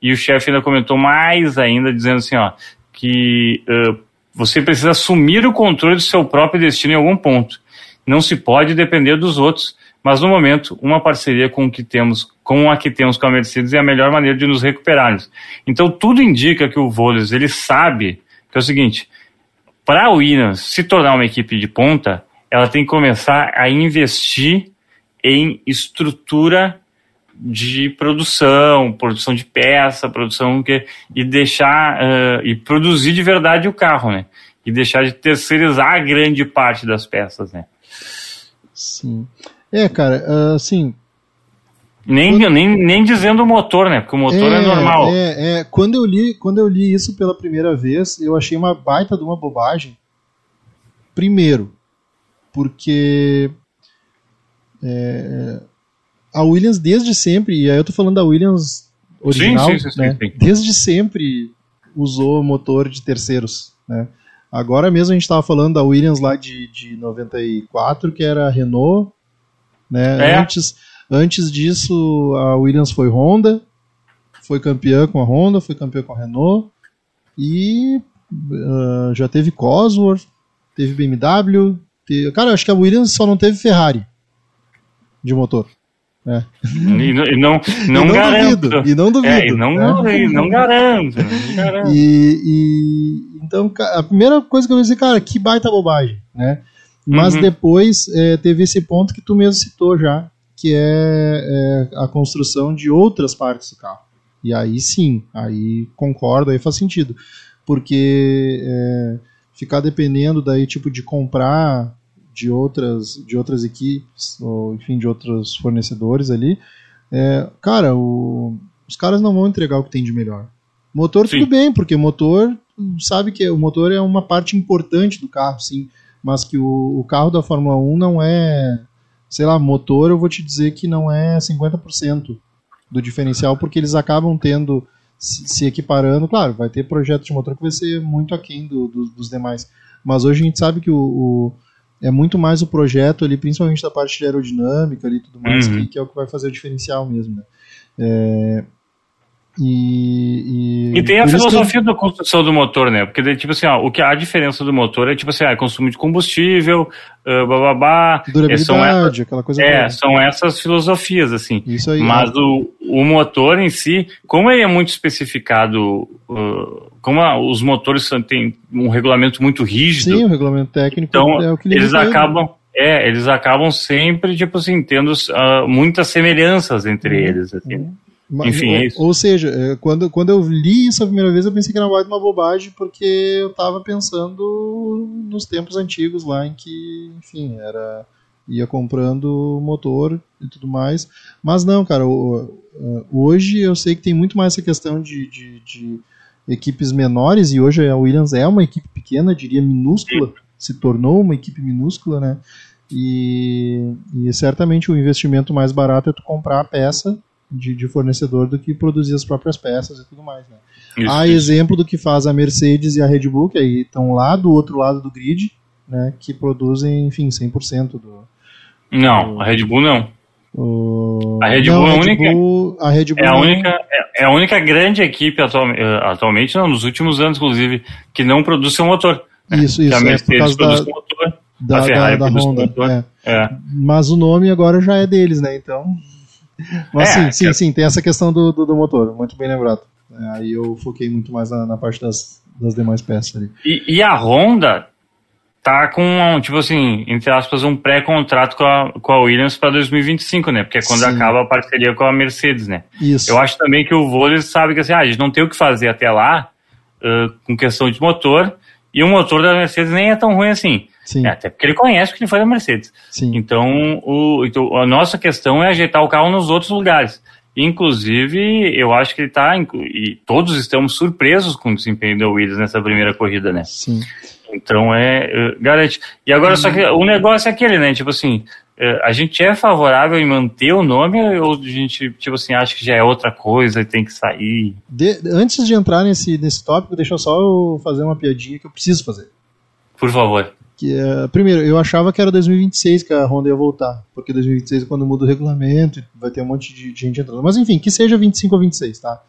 E o chefe ainda comentou mais ainda, dizendo assim, ó, que ãh, você precisa assumir o controle do seu próprio destino em algum ponto. Não se pode depender dos outros. Mas no momento, uma parceria com que temos, com a que temos com a Mercedes é a melhor maneira de nos recuperarmos. Então tudo indica que o Voles ele sabe que é o seguinte: para a Williams se tornar uma equipe de ponta, ela tem que começar a investir em estrutura de produção, produção de peça, produção que e deixar eh, e produzir de verdade o carro, né? E deixar de terceirizar a grande parte das peças, né? Sim. É, cara, assim. Nem, nem, nem dizendo o motor, né? Porque o motor é, normal. É, é, quando, eu li, quando eu li isso pela primeira vez, eu achei uma baita de uma bobagem. Primeiro, porque é, a Williams desde sempre, e aí eu tô falando da Williams original, sim, sim, sim, né, sim. desde sempre usou motor de terceiros, né? Agora mesmo a gente estava falando da Williams lá de, de 94, que era a Renault, né? É. Antes, antes disso, a Williams foi Honda, foi campeã com a Honda, foi campeã com a Renault, e ah, já teve Cosworth, teve BMW, te- cara, acho que a Williams só não teve Ferrari de motor. né? E não, e não, E não, garanto. duvido, e não duvido. É, e não, né? e não garanto. Não garanto. E, e- então a primeira coisa que eu pensei, cara, que baita bobagem, né? Mas Uhum. depois é, teve esse ponto que tu mesmo citou já, que é, é a construção de outras partes do carro. E aí sim, aí concordo, aí faz sentido, porque é, ficar dependendo daí tipo de comprar de outras de outras equipes ou enfim de outros fornecedores ali, é, cara, o- os caras não vão entregar o que tem de melhor. Motor Sim. tudo bem, porque motor sabe que o motor é uma parte importante do carro, sim, mas que o, o carro da Fórmula 1 não é, sei lá, motor eu vou te dizer que não é 50% do diferencial, porque eles acabam tendo, se, se equiparando, claro, vai ter projeto de motor que vai ser muito aquém do, do- dos demais, mas hoje a gente sabe que o, o- é muito mais o projeto ali, principalmente da parte de aerodinâmica ali e tudo mais, Uhum. que, que é o que vai fazer o diferencial mesmo, né? É, e, e, E tem a eu- filosofia da construção do motor, né? Porque, tipo assim, ó, o que a diferença do motor é, tipo assim, ah, consumo de combustível, uh, bababá. Durabilidade, são aquela coisa é, são essas filosofias, assim. Isso aí. Mas o, o motor em si, como ele é muito especificado, uh, como a- os motores têm um regulamento muito rígido, Sim, o regulamento técnico então é o que eles ele. acabam, é, eles acabam sempre, tipo assim, tendo ah, muitas semelhanças entre Uhum. eles, assim. Enfim, ou, é isso. Ou seja, é, quando, quando eu li isso a primeira vez, eu pensei que era mais uma bobagem, porque eu tava pensando nos tempos antigos lá em que, enfim, era ia comprando motor e tudo mais. Mas não, cara, hoje eu sei que tem muito mais essa questão de, de, de equipes menores, e hoje a Williams é uma equipe pequena, diria minúscula, se tornou uma equipe minúscula, né? E, e certamente o investimento mais barato é tu comprar a peça de, de fornecedor do que produzir as próprias peças e tudo mais, né? Isso, Há isso. exemplo do que faz a Mercedes e a Red Bull, que aí estão lá do outro lado do grid, né, que produzem, enfim, 100% do... Não, a Red Bull não. O... A Red Não, Bull é a Red única- Bull- a Red Bull É a não- única, é, é a única grande equipe atual, eh, atualmente, não, nos últimos anos, inclusive, que não produz seu motor. Isso, Que isso, a é Mercedes causa produz da, motor, da, a Ferrari da, da produz Honda. motor. é. É. Mas o nome agora já é deles, né? Então. Mas É, sim, sim, que- sim, tem essa questão do, do, do motor, muito bem lembrado. É, aí eu foquei muito mais na, na parte das, das demais peças ali. E, e a Honda tá com, tipo assim, entre aspas, um pré-contrato com a, com a Williams para 2025, né? Porque é quando Sim. acaba a parceria com a Mercedes, né? Isso. Eu acho também que o Vôlei sabe que assim, ah, a gente não tem o que fazer até lá ãh, com questão de motor, e o motor da Mercedes nem é tão ruim assim. Sim, É, até porque ele conhece o que ele foi da Mercedes. sim. Então, o, então, a nossa questão é ajeitar o carro nos outros lugares. Inclusive, eu acho que ele está, e todos estamos surpresos com o desempenho da Williams nessa primeira corrida, né? Sim. Então, é, é, garante. E agora, só que o negócio é aquele, né? Tipo assim, é, a gente é favorável em manter o nome ou a gente, tipo assim, acha que já é outra coisa e tem que sair? De- antes de entrar nesse, nesse tópico, deixa eu só eu fazer uma piadinha que eu preciso fazer. Por favor. Que, é, primeiro, eu achava que era 2026 que a Honda ia voltar, porque 2026 é quando muda o regulamento, e vai ter um monte de, de gente entrando. Mas enfim, que seja 25 ou 26, tá?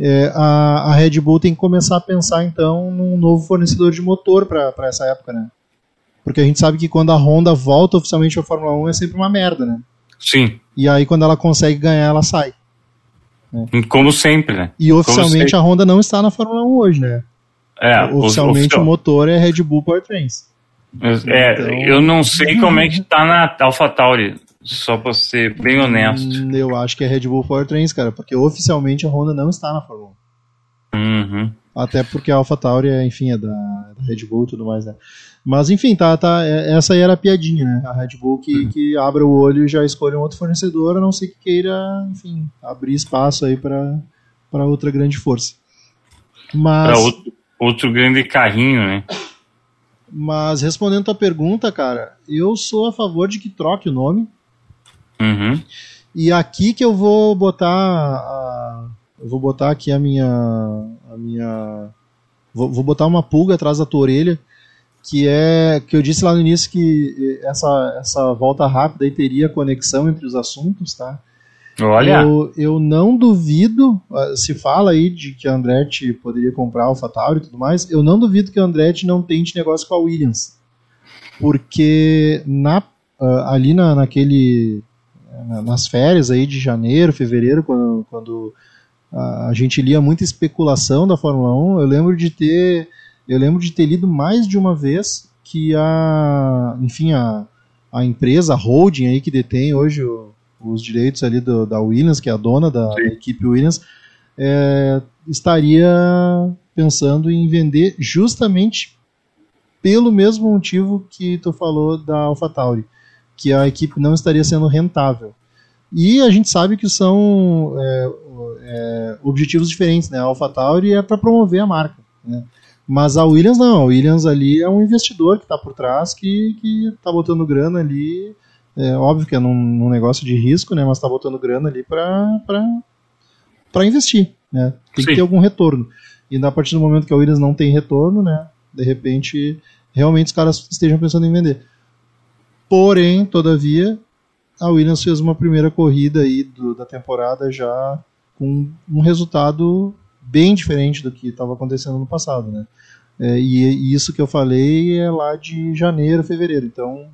É, a, a Red Bull tem que começar a pensar então num novo fornecedor de motor para essa época, né? Porque a gente sabe que quando a Honda volta oficialmente à Fórmula 1 é sempre uma merda, né? Sim. E aí quando ela consegue ganhar, ela sai. Como sempre, né? E oficialmente a Honda não está na Fórmula 1 hoje, né? É, oficialmente oficial- o motor é Red Bull Powertrains. É, Então- eu não sei como é que tá na AlphaTauri, só pra ser bem honesto. Hum, Eu acho que é Red Bull Powertrains, cara, porque oficialmente a Honda não está na Fórmula 1. Uhum. Até porque a AlphaTauri, é, enfim, é da, da Red Bull e tudo mais, né? Mas enfim, tá, tá, é- essa aí era a piadinha, né? A Red Bull que, que abra o olho e já escolhe um outro fornecedor, a não ser que queira, enfim, abrir espaço aí para outra grande força. Mas, outro, outro grande carrinho, né? Mas respondendo a tua pergunta, cara, eu sou a favor de que troque o nome. Uhum. E aqui que eu vou botar a, eu vou botar aqui a minha a minha vou, vou botar uma pulga atrás da tua orelha, que é que eu disse lá no início que essa essa volta rápida aí teria conexão entre os assuntos, tá? Olha, Eu, eu não duvido, ah, se fala aí de que a Andretti poderia comprar a AlphaTauri e tudo mais, eu não duvido que a Andretti não tente negócio com a Williams. Porque na, ah, ali na, naquele na- nas férias aí de janeiro, fevereiro, quando, quando a, a gente lia muita especulação da Fórmula 1, eu lembro de ter eu lembro de ter lido mais de uma vez que a enfim a, a empresa, a holding aí que detém hoje o, os direitos ali do, da Williams, que é a dona da, da equipe Williams, é, estaria pensando em vender justamente pelo mesmo motivo que tu falou da AlphaTauri, que a equipe não estaria sendo rentável. E a gente sabe que são é, é, objetivos diferentes, né? A AlphaTauri é para promover a marca, né? Mas a Williams não, a Williams ali é um investidor que está por trás, que está botando grana ali é óbvio que é num, num negócio de risco, né? Mas tá botando grana ali para para investir, né? Tem que Sim. ter algum retorno. E a partir do momento que a Williams não tem retorno, né? De repente, realmente os caras estejam pensando em vender. Porém, todavia, a Williams fez uma primeira corrida aí do- da temporada já com um resultado bem diferente do que estava acontecendo no passado, né? É, e, e isso que eu falei é lá de janeiro, fevereiro. Então,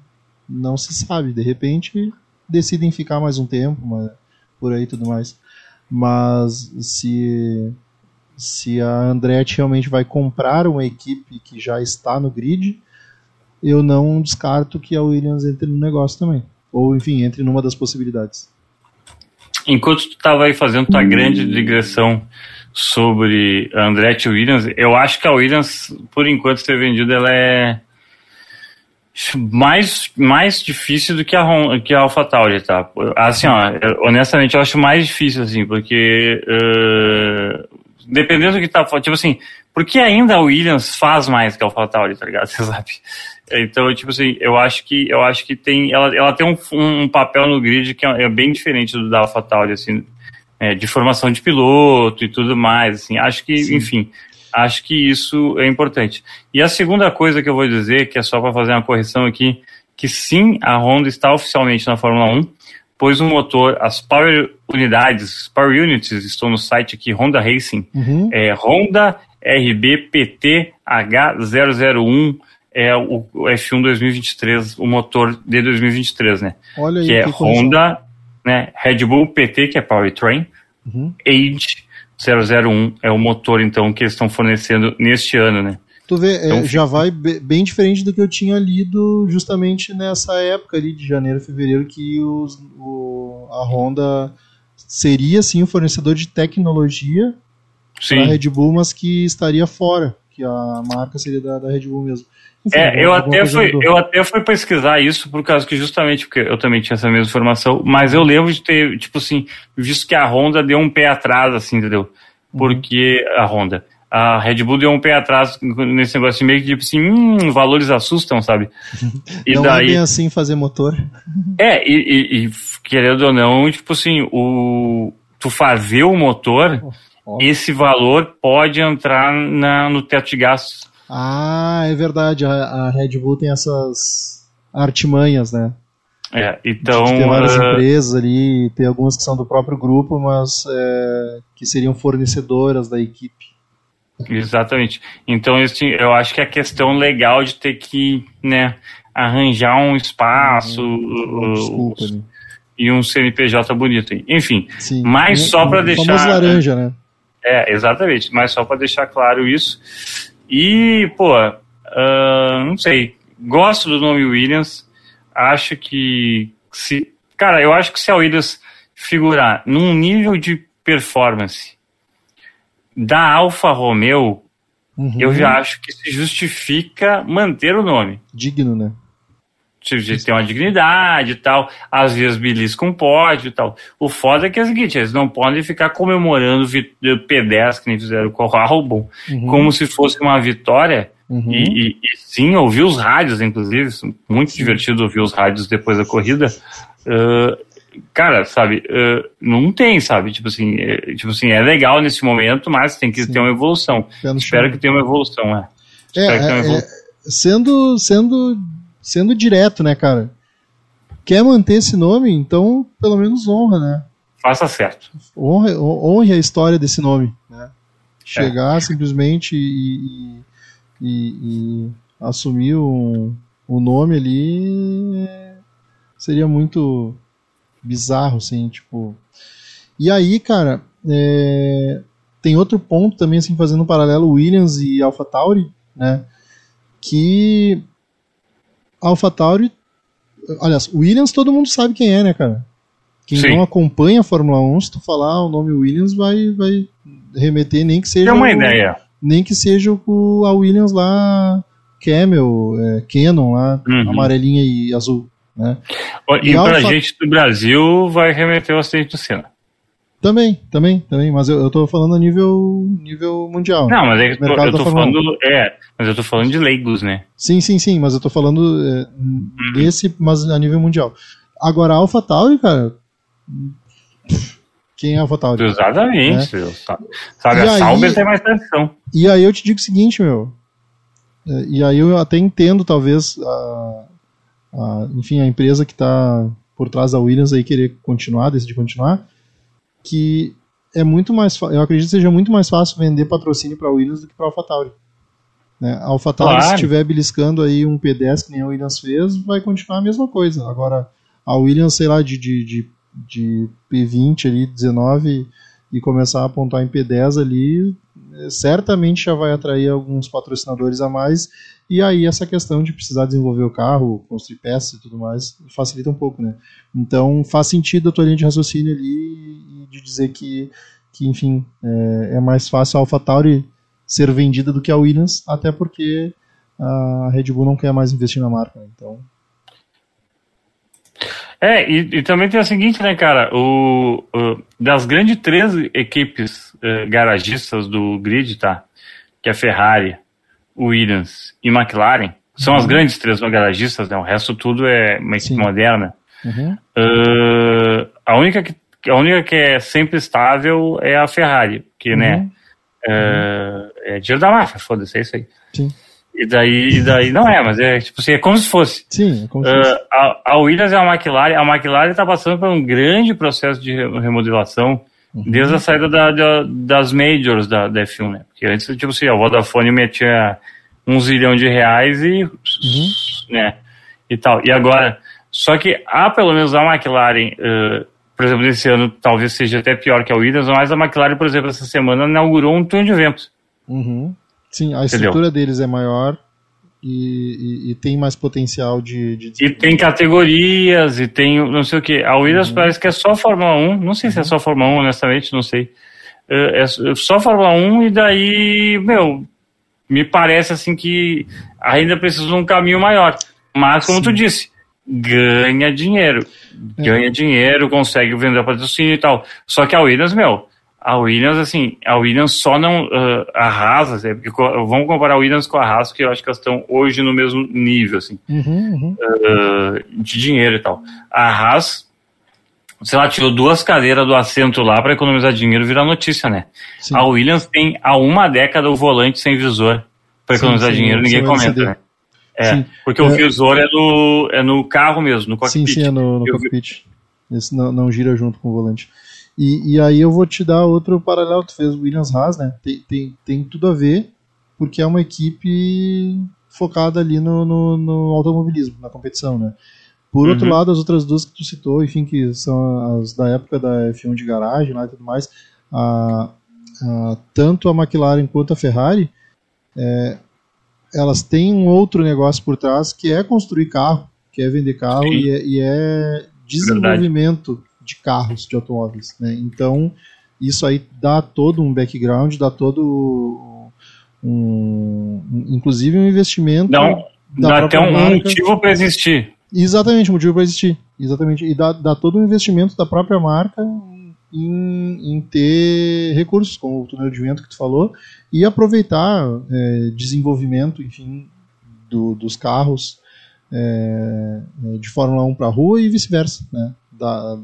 não se sabe. De repente, decidem ficar mais um tempo, mas, por aí tudo mais. Mas se, se a Andretti realmente vai comprar uma equipe que já está no grid, eu não descarto que a Williams entre no negócio também. Ou, enfim, entre numa das possibilidades. enquanto tu tava aí fazendo tua grande digressão sobre a Andretti Williams, eu acho que a Williams, por enquanto, ter vendido, ela é mais, mais difícil do que a, Hon- que a AlphaTauri, tá? Assim, ó, honestamente, eu acho mais difícil, assim, porque eh, dependendo do que tá, tipo assim, porque ainda a Williams faz mais que a AlphaTauri, tá ligado? Você sabe? Então, tipo assim, eu acho que eu acho que tem ela, ela tem um, um papel no grid que é, é bem diferente do da AlphaTauri, assim. é, de formação de piloto e tudo mais. Assim, acho que, Sim. enfim, acho que isso é importante. E a segunda coisa que eu vou dizer, que é só para fazer uma correção aqui, que sim, a Honda está oficialmente na Fórmula 1, pois o motor, as Power Unidades, Power Units, estão no site aqui, Honda Racing, Uhum. é Honda RBPT H001, é o o F1 2023, o motor de 2023, né? Olha aí. que é que coisa. Honda, né, Red Bull PT, que é Powertrain, Uhum. Age 001 é o motor, então, que eles estão fornecendo neste ano, né? Tu vê, é, Então, já vai be- bem diferente do que eu tinha lido justamente nessa época ali de janeiro, fevereiro, que os, o- a Honda seria sim o fornecedor de tecnologia para a Sim. Red Bull, mas que estaria fora, que a marca seria da, da Red Bull mesmo. Enfim, É, eu até, fui, eu até fui pesquisar isso por causa que justamente porque eu também tinha essa mesma informação, mas eu lembro de ter, tipo assim, visto que a Honda deu um pé atrás, assim, entendeu? Porque a Honda, a Red Bull deu um pé atrás nesse negócio meio que tipo assim, hum, valores assustam, sabe? E Não é daí, bem assim fazer motor. é, e, e- e, querendo ou não, tipo assim, o tu fazer o motor, Ó. esse valor pode entrar na, no teto de gastos. Ah, é verdade. A, a Red Bull tem essas artimanhas, né? É, então, ter várias ah, empresas ali, tem algumas que são do próprio grupo, mas é, que seriam fornecedoras da equipe. Exatamente. Então, eu acho que a questão legal de ter que né, arranjar um espaço uh, Desculpa. uh, né? e um CNPJ bonito. Enfim, Sim. Mas só um deixar- laranja, né? é, exatamente. Mas só para deixar claro isso. E, pô, ah, não sei. Gosto do nome Williams. Acho que se. Cara, eu acho que se a Williams figurar num nível de performance da Alfa Romeo, Uhum. eu já acho que se justifica manter o nome. Digno, né? Tipo, de ter uma dignidade e tal, às vezes belisca um pódio e tal. O foda é que é o seguinte, eles não podem ficar comemorando vi- P10 que nem fizeram com o Albon, Uhum. como se fosse uma vitória. Uhum. E, e- e sim, ouvir os rádios, inclusive, muito divertido ouvir os rádios depois da corrida. Ah, cara, sabe, ah, não tem, sabe? Tipo assim, é, tipo assim, é legal nesse momento, mas tem que Sim. ter uma evolução. Espero que tenha uma evolução, é. É, Espero que tenha uma é, evolução. é, sendo, sendo, sendo direto, né, cara? Quer manter esse nome, então pelo menos honra, né? Faça certo. Honre, honre a história desse nome, né? É. Chegar simplesmente e, e, e- assumir o, o nome ali é, seria muito bizarro, assim, tipo. E aí, cara, é, tem outro ponto também, assim, fazendo um paralelo Williams e AlphaTauri, né? Que AlphaTauri, aliás, Williams todo mundo sabe quem é, né, cara? Quem Sim. não acompanha a Fórmula 1, se tu falar o nome Williams, vai, vai remeter nem que seja Tem uma o- ideia. nem que seja o a Williams lá Camel, é, Canon lá, Uhum. amarelinha e azul, né? E, E pra Alfa- gente do Brasil, vai remeter o acidente do Senna. Também, também, também, mas eu, eu tô falando a nível, nível mundial. Não, mas é que eu tô, eu da tô falando. É, mas eu tô falando de leigos, né? Sim, sim, sim, mas eu tô falando é, Uhum. desse, mas a nível mundial. Agora, a AlphaTauri, cara, quem é a AlphaTauri? Exatamente. sa- Sabe, E a aí- Sauber tem mais tradição. E aí eu te digo o seguinte, meu. é, E aí eu até entendo, talvez, a, a- enfim, a empresa que está por trás da Williams aí querer continuar, decidir continuar, que é muito mais, eu acredito que seja muito mais fácil vender patrocínio para a Williams do que para a AlphaTauri. Né? A AlphaTauri, Claro. se estiver beliscando aí um P10 que nem a Williams fez, vai continuar a mesma coisa. Agora, a Williams, sei lá, de, de, de, de P20 ali, 19 e começar a apontar em P10 ali, eh, certamente já vai atrair alguns patrocinadores a mais. E aí essa questão de precisar desenvolver o carro, construir peças e tudo mais, facilita um pouco, né? Então faz sentido a tua linha de raciocínio ali de dizer que, que enfim, é, é mais fácil a AlphaTauri ser vendida do que a Williams, até porque a Red Bull não quer mais investir na marca. né? Então, É, e, e também tem o seguinte, né, cara? O, o- das grandes três equipes eh, garagistas do grid, tá? Que é Ferrari, Williams e McLaren, são as grandes três garagistas, né? O resto tudo é uma equipe Sim. moderna. uhum, Ah, a única que, a única que é sempre estável é a Ferrari, que, né, Uhum. é, é dinheiro da máfia, foda-se, é isso aí. Sim. E daí, e daí, não é, mas é tipo assim, é como se fosse. Sim, é como se Uh, fosse. a, a Williams e a McLaren, a McLaren está passando por um grande processo de re- remodelação Uhum. desde a saída da- da- das majors da, da F1, né? Porque antes, tipo assim, a Vodafone metia um zilhão de reais e, Uhum. né, e tal. E agora, só que há pelo menos a McLaren, uh, por exemplo, esse ano talvez seja até pior que a Williams, mas a McLaren, por exemplo, essa semana inaugurou um túnel de vento. Uhum. Sim, a Entendeu? estrutura deles é maior e, e- e tem mais potencial de. de E tem categorias, e tem não sei o que. A Williams Uhum. parece que é só Fórmula 1. Não sei se é só Fórmula 1, honestamente, não sei. É, é só Fórmula 1 e daí, meu, me parece assim que ainda precisa de um caminho maior. Mas, como tu disse, ganha dinheiro. É. Ganha dinheiro, consegue vender patrocínio e tal. Só que a Williams, meu, a Williams, assim, a Williams só não. Uh, a Haas, é, porque vamos comparar a Williams com a Haas, que eu acho que elas estão hoje no mesmo nível, assim Uhum, uhum. uh, de dinheiro e tal. A Haas, sei lá, tirou duas cadeiras do assento lá para economizar dinheiro virar notícia, né? Sim. A Williams tem há uma década o volante sem visor para economizar sim, dinheiro, ninguém comenta, né? É, Sim. porque É. o visor é no, é no carro mesmo, no Sim, cockpit. sim, é no, no Eu vi- cockpit. Esse não, não gira junto com o volante. E, e aí eu vou te dar outro paralelo, tu fez o Williams Haas, né? Tem, tem, tem tudo a ver, porque é uma equipe focada ali no, no, no automobilismo, na competição, né? Por outro Uhum. lado, as outras duas que tu citou, enfim, que são as da época da F1 de garagem lá e tudo mais, a, a- tanto a McLaren quanto a Ferrari, é, elas têm um outro negócio por trás que é construir carro, que é vender carro e é, e é desenvolvimento de carros, de automóveis. Né? Então, isso aí dá todo um background, dá todo um, inclusive um investimento. Dá, da dá até um marca. motivo para existir. Exatamente, motivo para existir. Exatamente. E dá, dá todo um investimento da própria marca em, em ter recursos, como o túnel de vento que tu falou, e aproveitar é, desenvolvimento, enfim, do- dos carros é, é, de Fórmula 1 para a rua e vice-versa. Né? Da,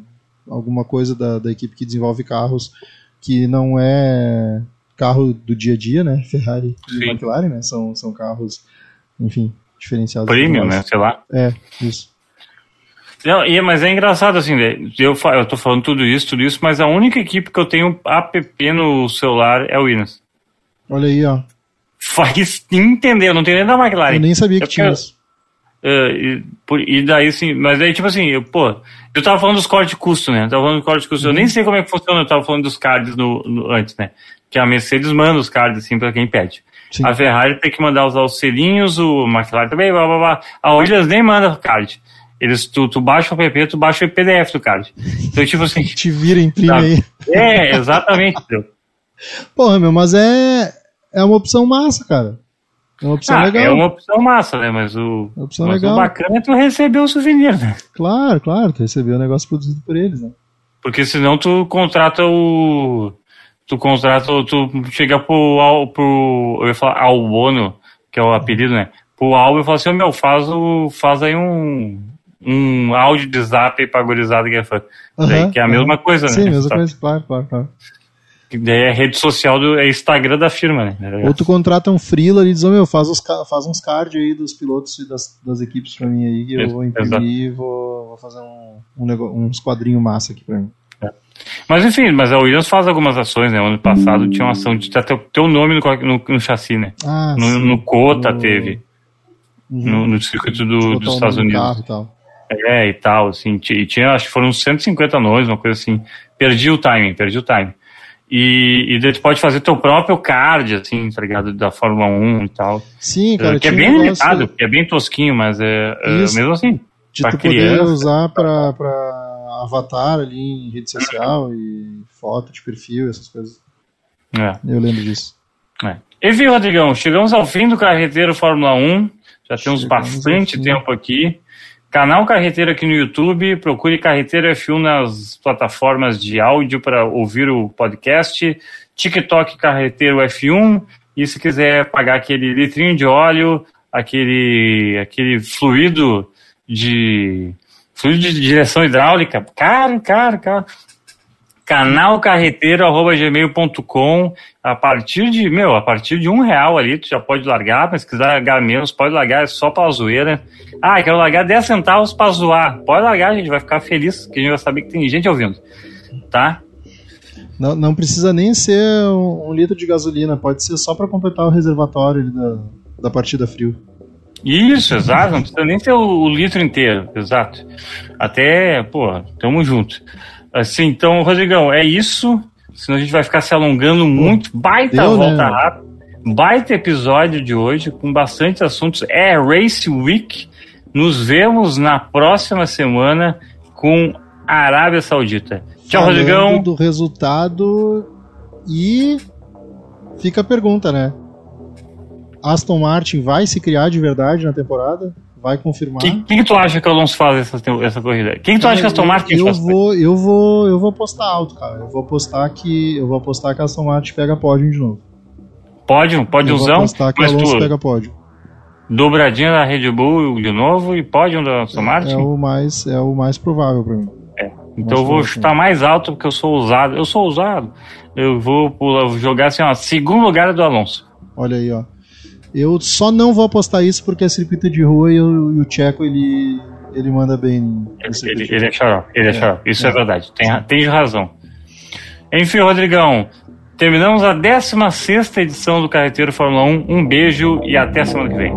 alguma coisa da, da equipe que desenvolve carros que não é carro do dia a dia, né? Ferrari e Sim. McLaren, né? São, são carros, enfim, diferenciados. Premium, né? Sei lá. É, isso. Não, e, mas é engraçado assim, né? eu, eu tô falando tudo isso, tudo isso, mas a única equipe que eu tenho app no celular é o Williams. Olha aí, ó. Faz entender, eu não tenho nem da McLaren. Eu nem sabia que Eu tinha isso. É, e, e daí sim, mas daí tipo assim, eu, pô, eu tava falando dos cortes de custo, né? Eu tava falando dos cortes de custo, eu Uhum. nem sei como é que funciona, eu tava falando dos cards no, no- antes, né? Que a Mercedes manda os cards assim pra quem pede. Sim. A Ferrari tem que mandar usar os selinhos, o McLaren também, blá blá blá. A Williams nem manda card. Eles, tu, tu baixa o PP, tu baixa o PDF do card. Então, tipo assim, Te vira, imprime aí. é, exatamente. Porra, meu, mas é, é uma opção massa, cara. É uma opção Ah, legal. é uma opção massa, né? Mas o, É opção mas legal. o bacana é tu receber o souvenir, né? Claro, claro, tu recebeu o negócio produzido por eles, né? Porque senão tu contrata o. Tu contrata, tu chega pro, pro eu ia falar Albono, que é o apelido, né? Pro Albo e fala assim, meu, faz, o, faz aí um, um áudio de zap aí pra gurizada que é fã. Aham, que é a mesma coisa, né? Sim, mesma Tá. coisa, claro, claro, claro. Que daí é rede social, do, é Instagram da firma, né? Ou tu contrata um freela e diz, ô meu, faz, os, faz uns cards aí dos pilotos e das, das equipes pra mim aí, que eu vou imprimir e vou, vou fazer um, um nego- uns quadrinhos massa aqui pra mim. Mas enfim, mas a Williams faz algumas ações, né? Ano passado tinha uma ação de ter teu, teu nome no, no, no chassi, né? Ah, No, sim. no Cota No- teve, Uhum. no, no circuito do- o dos Estados Unidos. E. É, e tal, assim, e tinha, acho que foram uns 150 nomes, uma coisa assim. Perdi o timing, perdi o timing. E, e daí tu pode fazer teu próprio card, assim, tá ligado? Da Fórmula 1 e tal. Sim, cara, que é bem um limitado, é bem tosquinho, mas é, é Isso. mesmo assim. de pra tu poder criança. usar pra, pra avatar ali em rede social e foto de perfil, essas coisas. É, Eu lembro disso. é. Enfim, Rodrigão, chegamos ao fim do Carreteiro Fórmula 1. Já temos Chegamos bastante tempo aqui. Canal Carreteiro aqui no YouTube. Procure Carreteiro F1 nas plataformas de áudio para ouvir o podcast. TikTok Carreteiro F1. E se quiser pagar aquele litrinho de óleo, aquele, aquele fluido de fluido de direção hidráulica, caro, caro, caro. canalcarreteiro.gmail.com a partir de, meu, a partir de um real ali, tu já pode largar, mas se quiser largar menos, pode largar, é só pra zoeira. Ah, quero largar 10 centavos pra zoar. Pode largar, a gente vai ficar feliz, que a gente vai saber que tem gente ouvindo, tá? Não, não precisa nem ser um, um litro de gasolina, pode ser só para completar o reservatório ali da, da partida frio. Isso, exato, não precisa nem ser o, o litro inteiro, exato. Até, pô, tamo junto. Assim, então, Rodrigão, é isso. Senão a gente vai ficar se alongando muito. Baita Deu, volta rápida. Baita episódio de hoje, com bastante assuntos. É Race Week. Nos vemos na próxima semana com a Arábia Saudita. Tchau, Falando Rodrigão. do resultado e fica a pergunta, né? Aston Martin vai se criar de verdade na temporada? Vai confirmar? Quem, quem tu acha que o Alonso faz essa, essa corrida? Quem tu acha que a Aston eu, Martin eu faz? vou, eu vou, eu vou apostar alto, cara. Eu vou apostar que eu vou apostar que a Aston Martin pega pódio de novo. Pódio, Eu vou pódiozão, apostar que o Alonso tu, pega pódio. dobradinha da Red Bull de novo e pódio da Aston Martin? É o mais, é o mais provável pra mim. Então eu vou chutar mais alto porque eu sou ousado. Eu sou ousado. Eu vou pular- jogar assim, ó, segundo lugar é do Alonso. Olha aí, ó. Eu só não vou apostar isso porque é circuito de rua e o, e o Checo ele, ele manda bem. Ele, ele é xarope, ele é, É, xarope. Isso é, é. verdade. Tem, tem razão. Enfim, Rodrigão, terminamos a 16 edição do Carreteiro Fórmula 1. Um beijo e até semana que vem.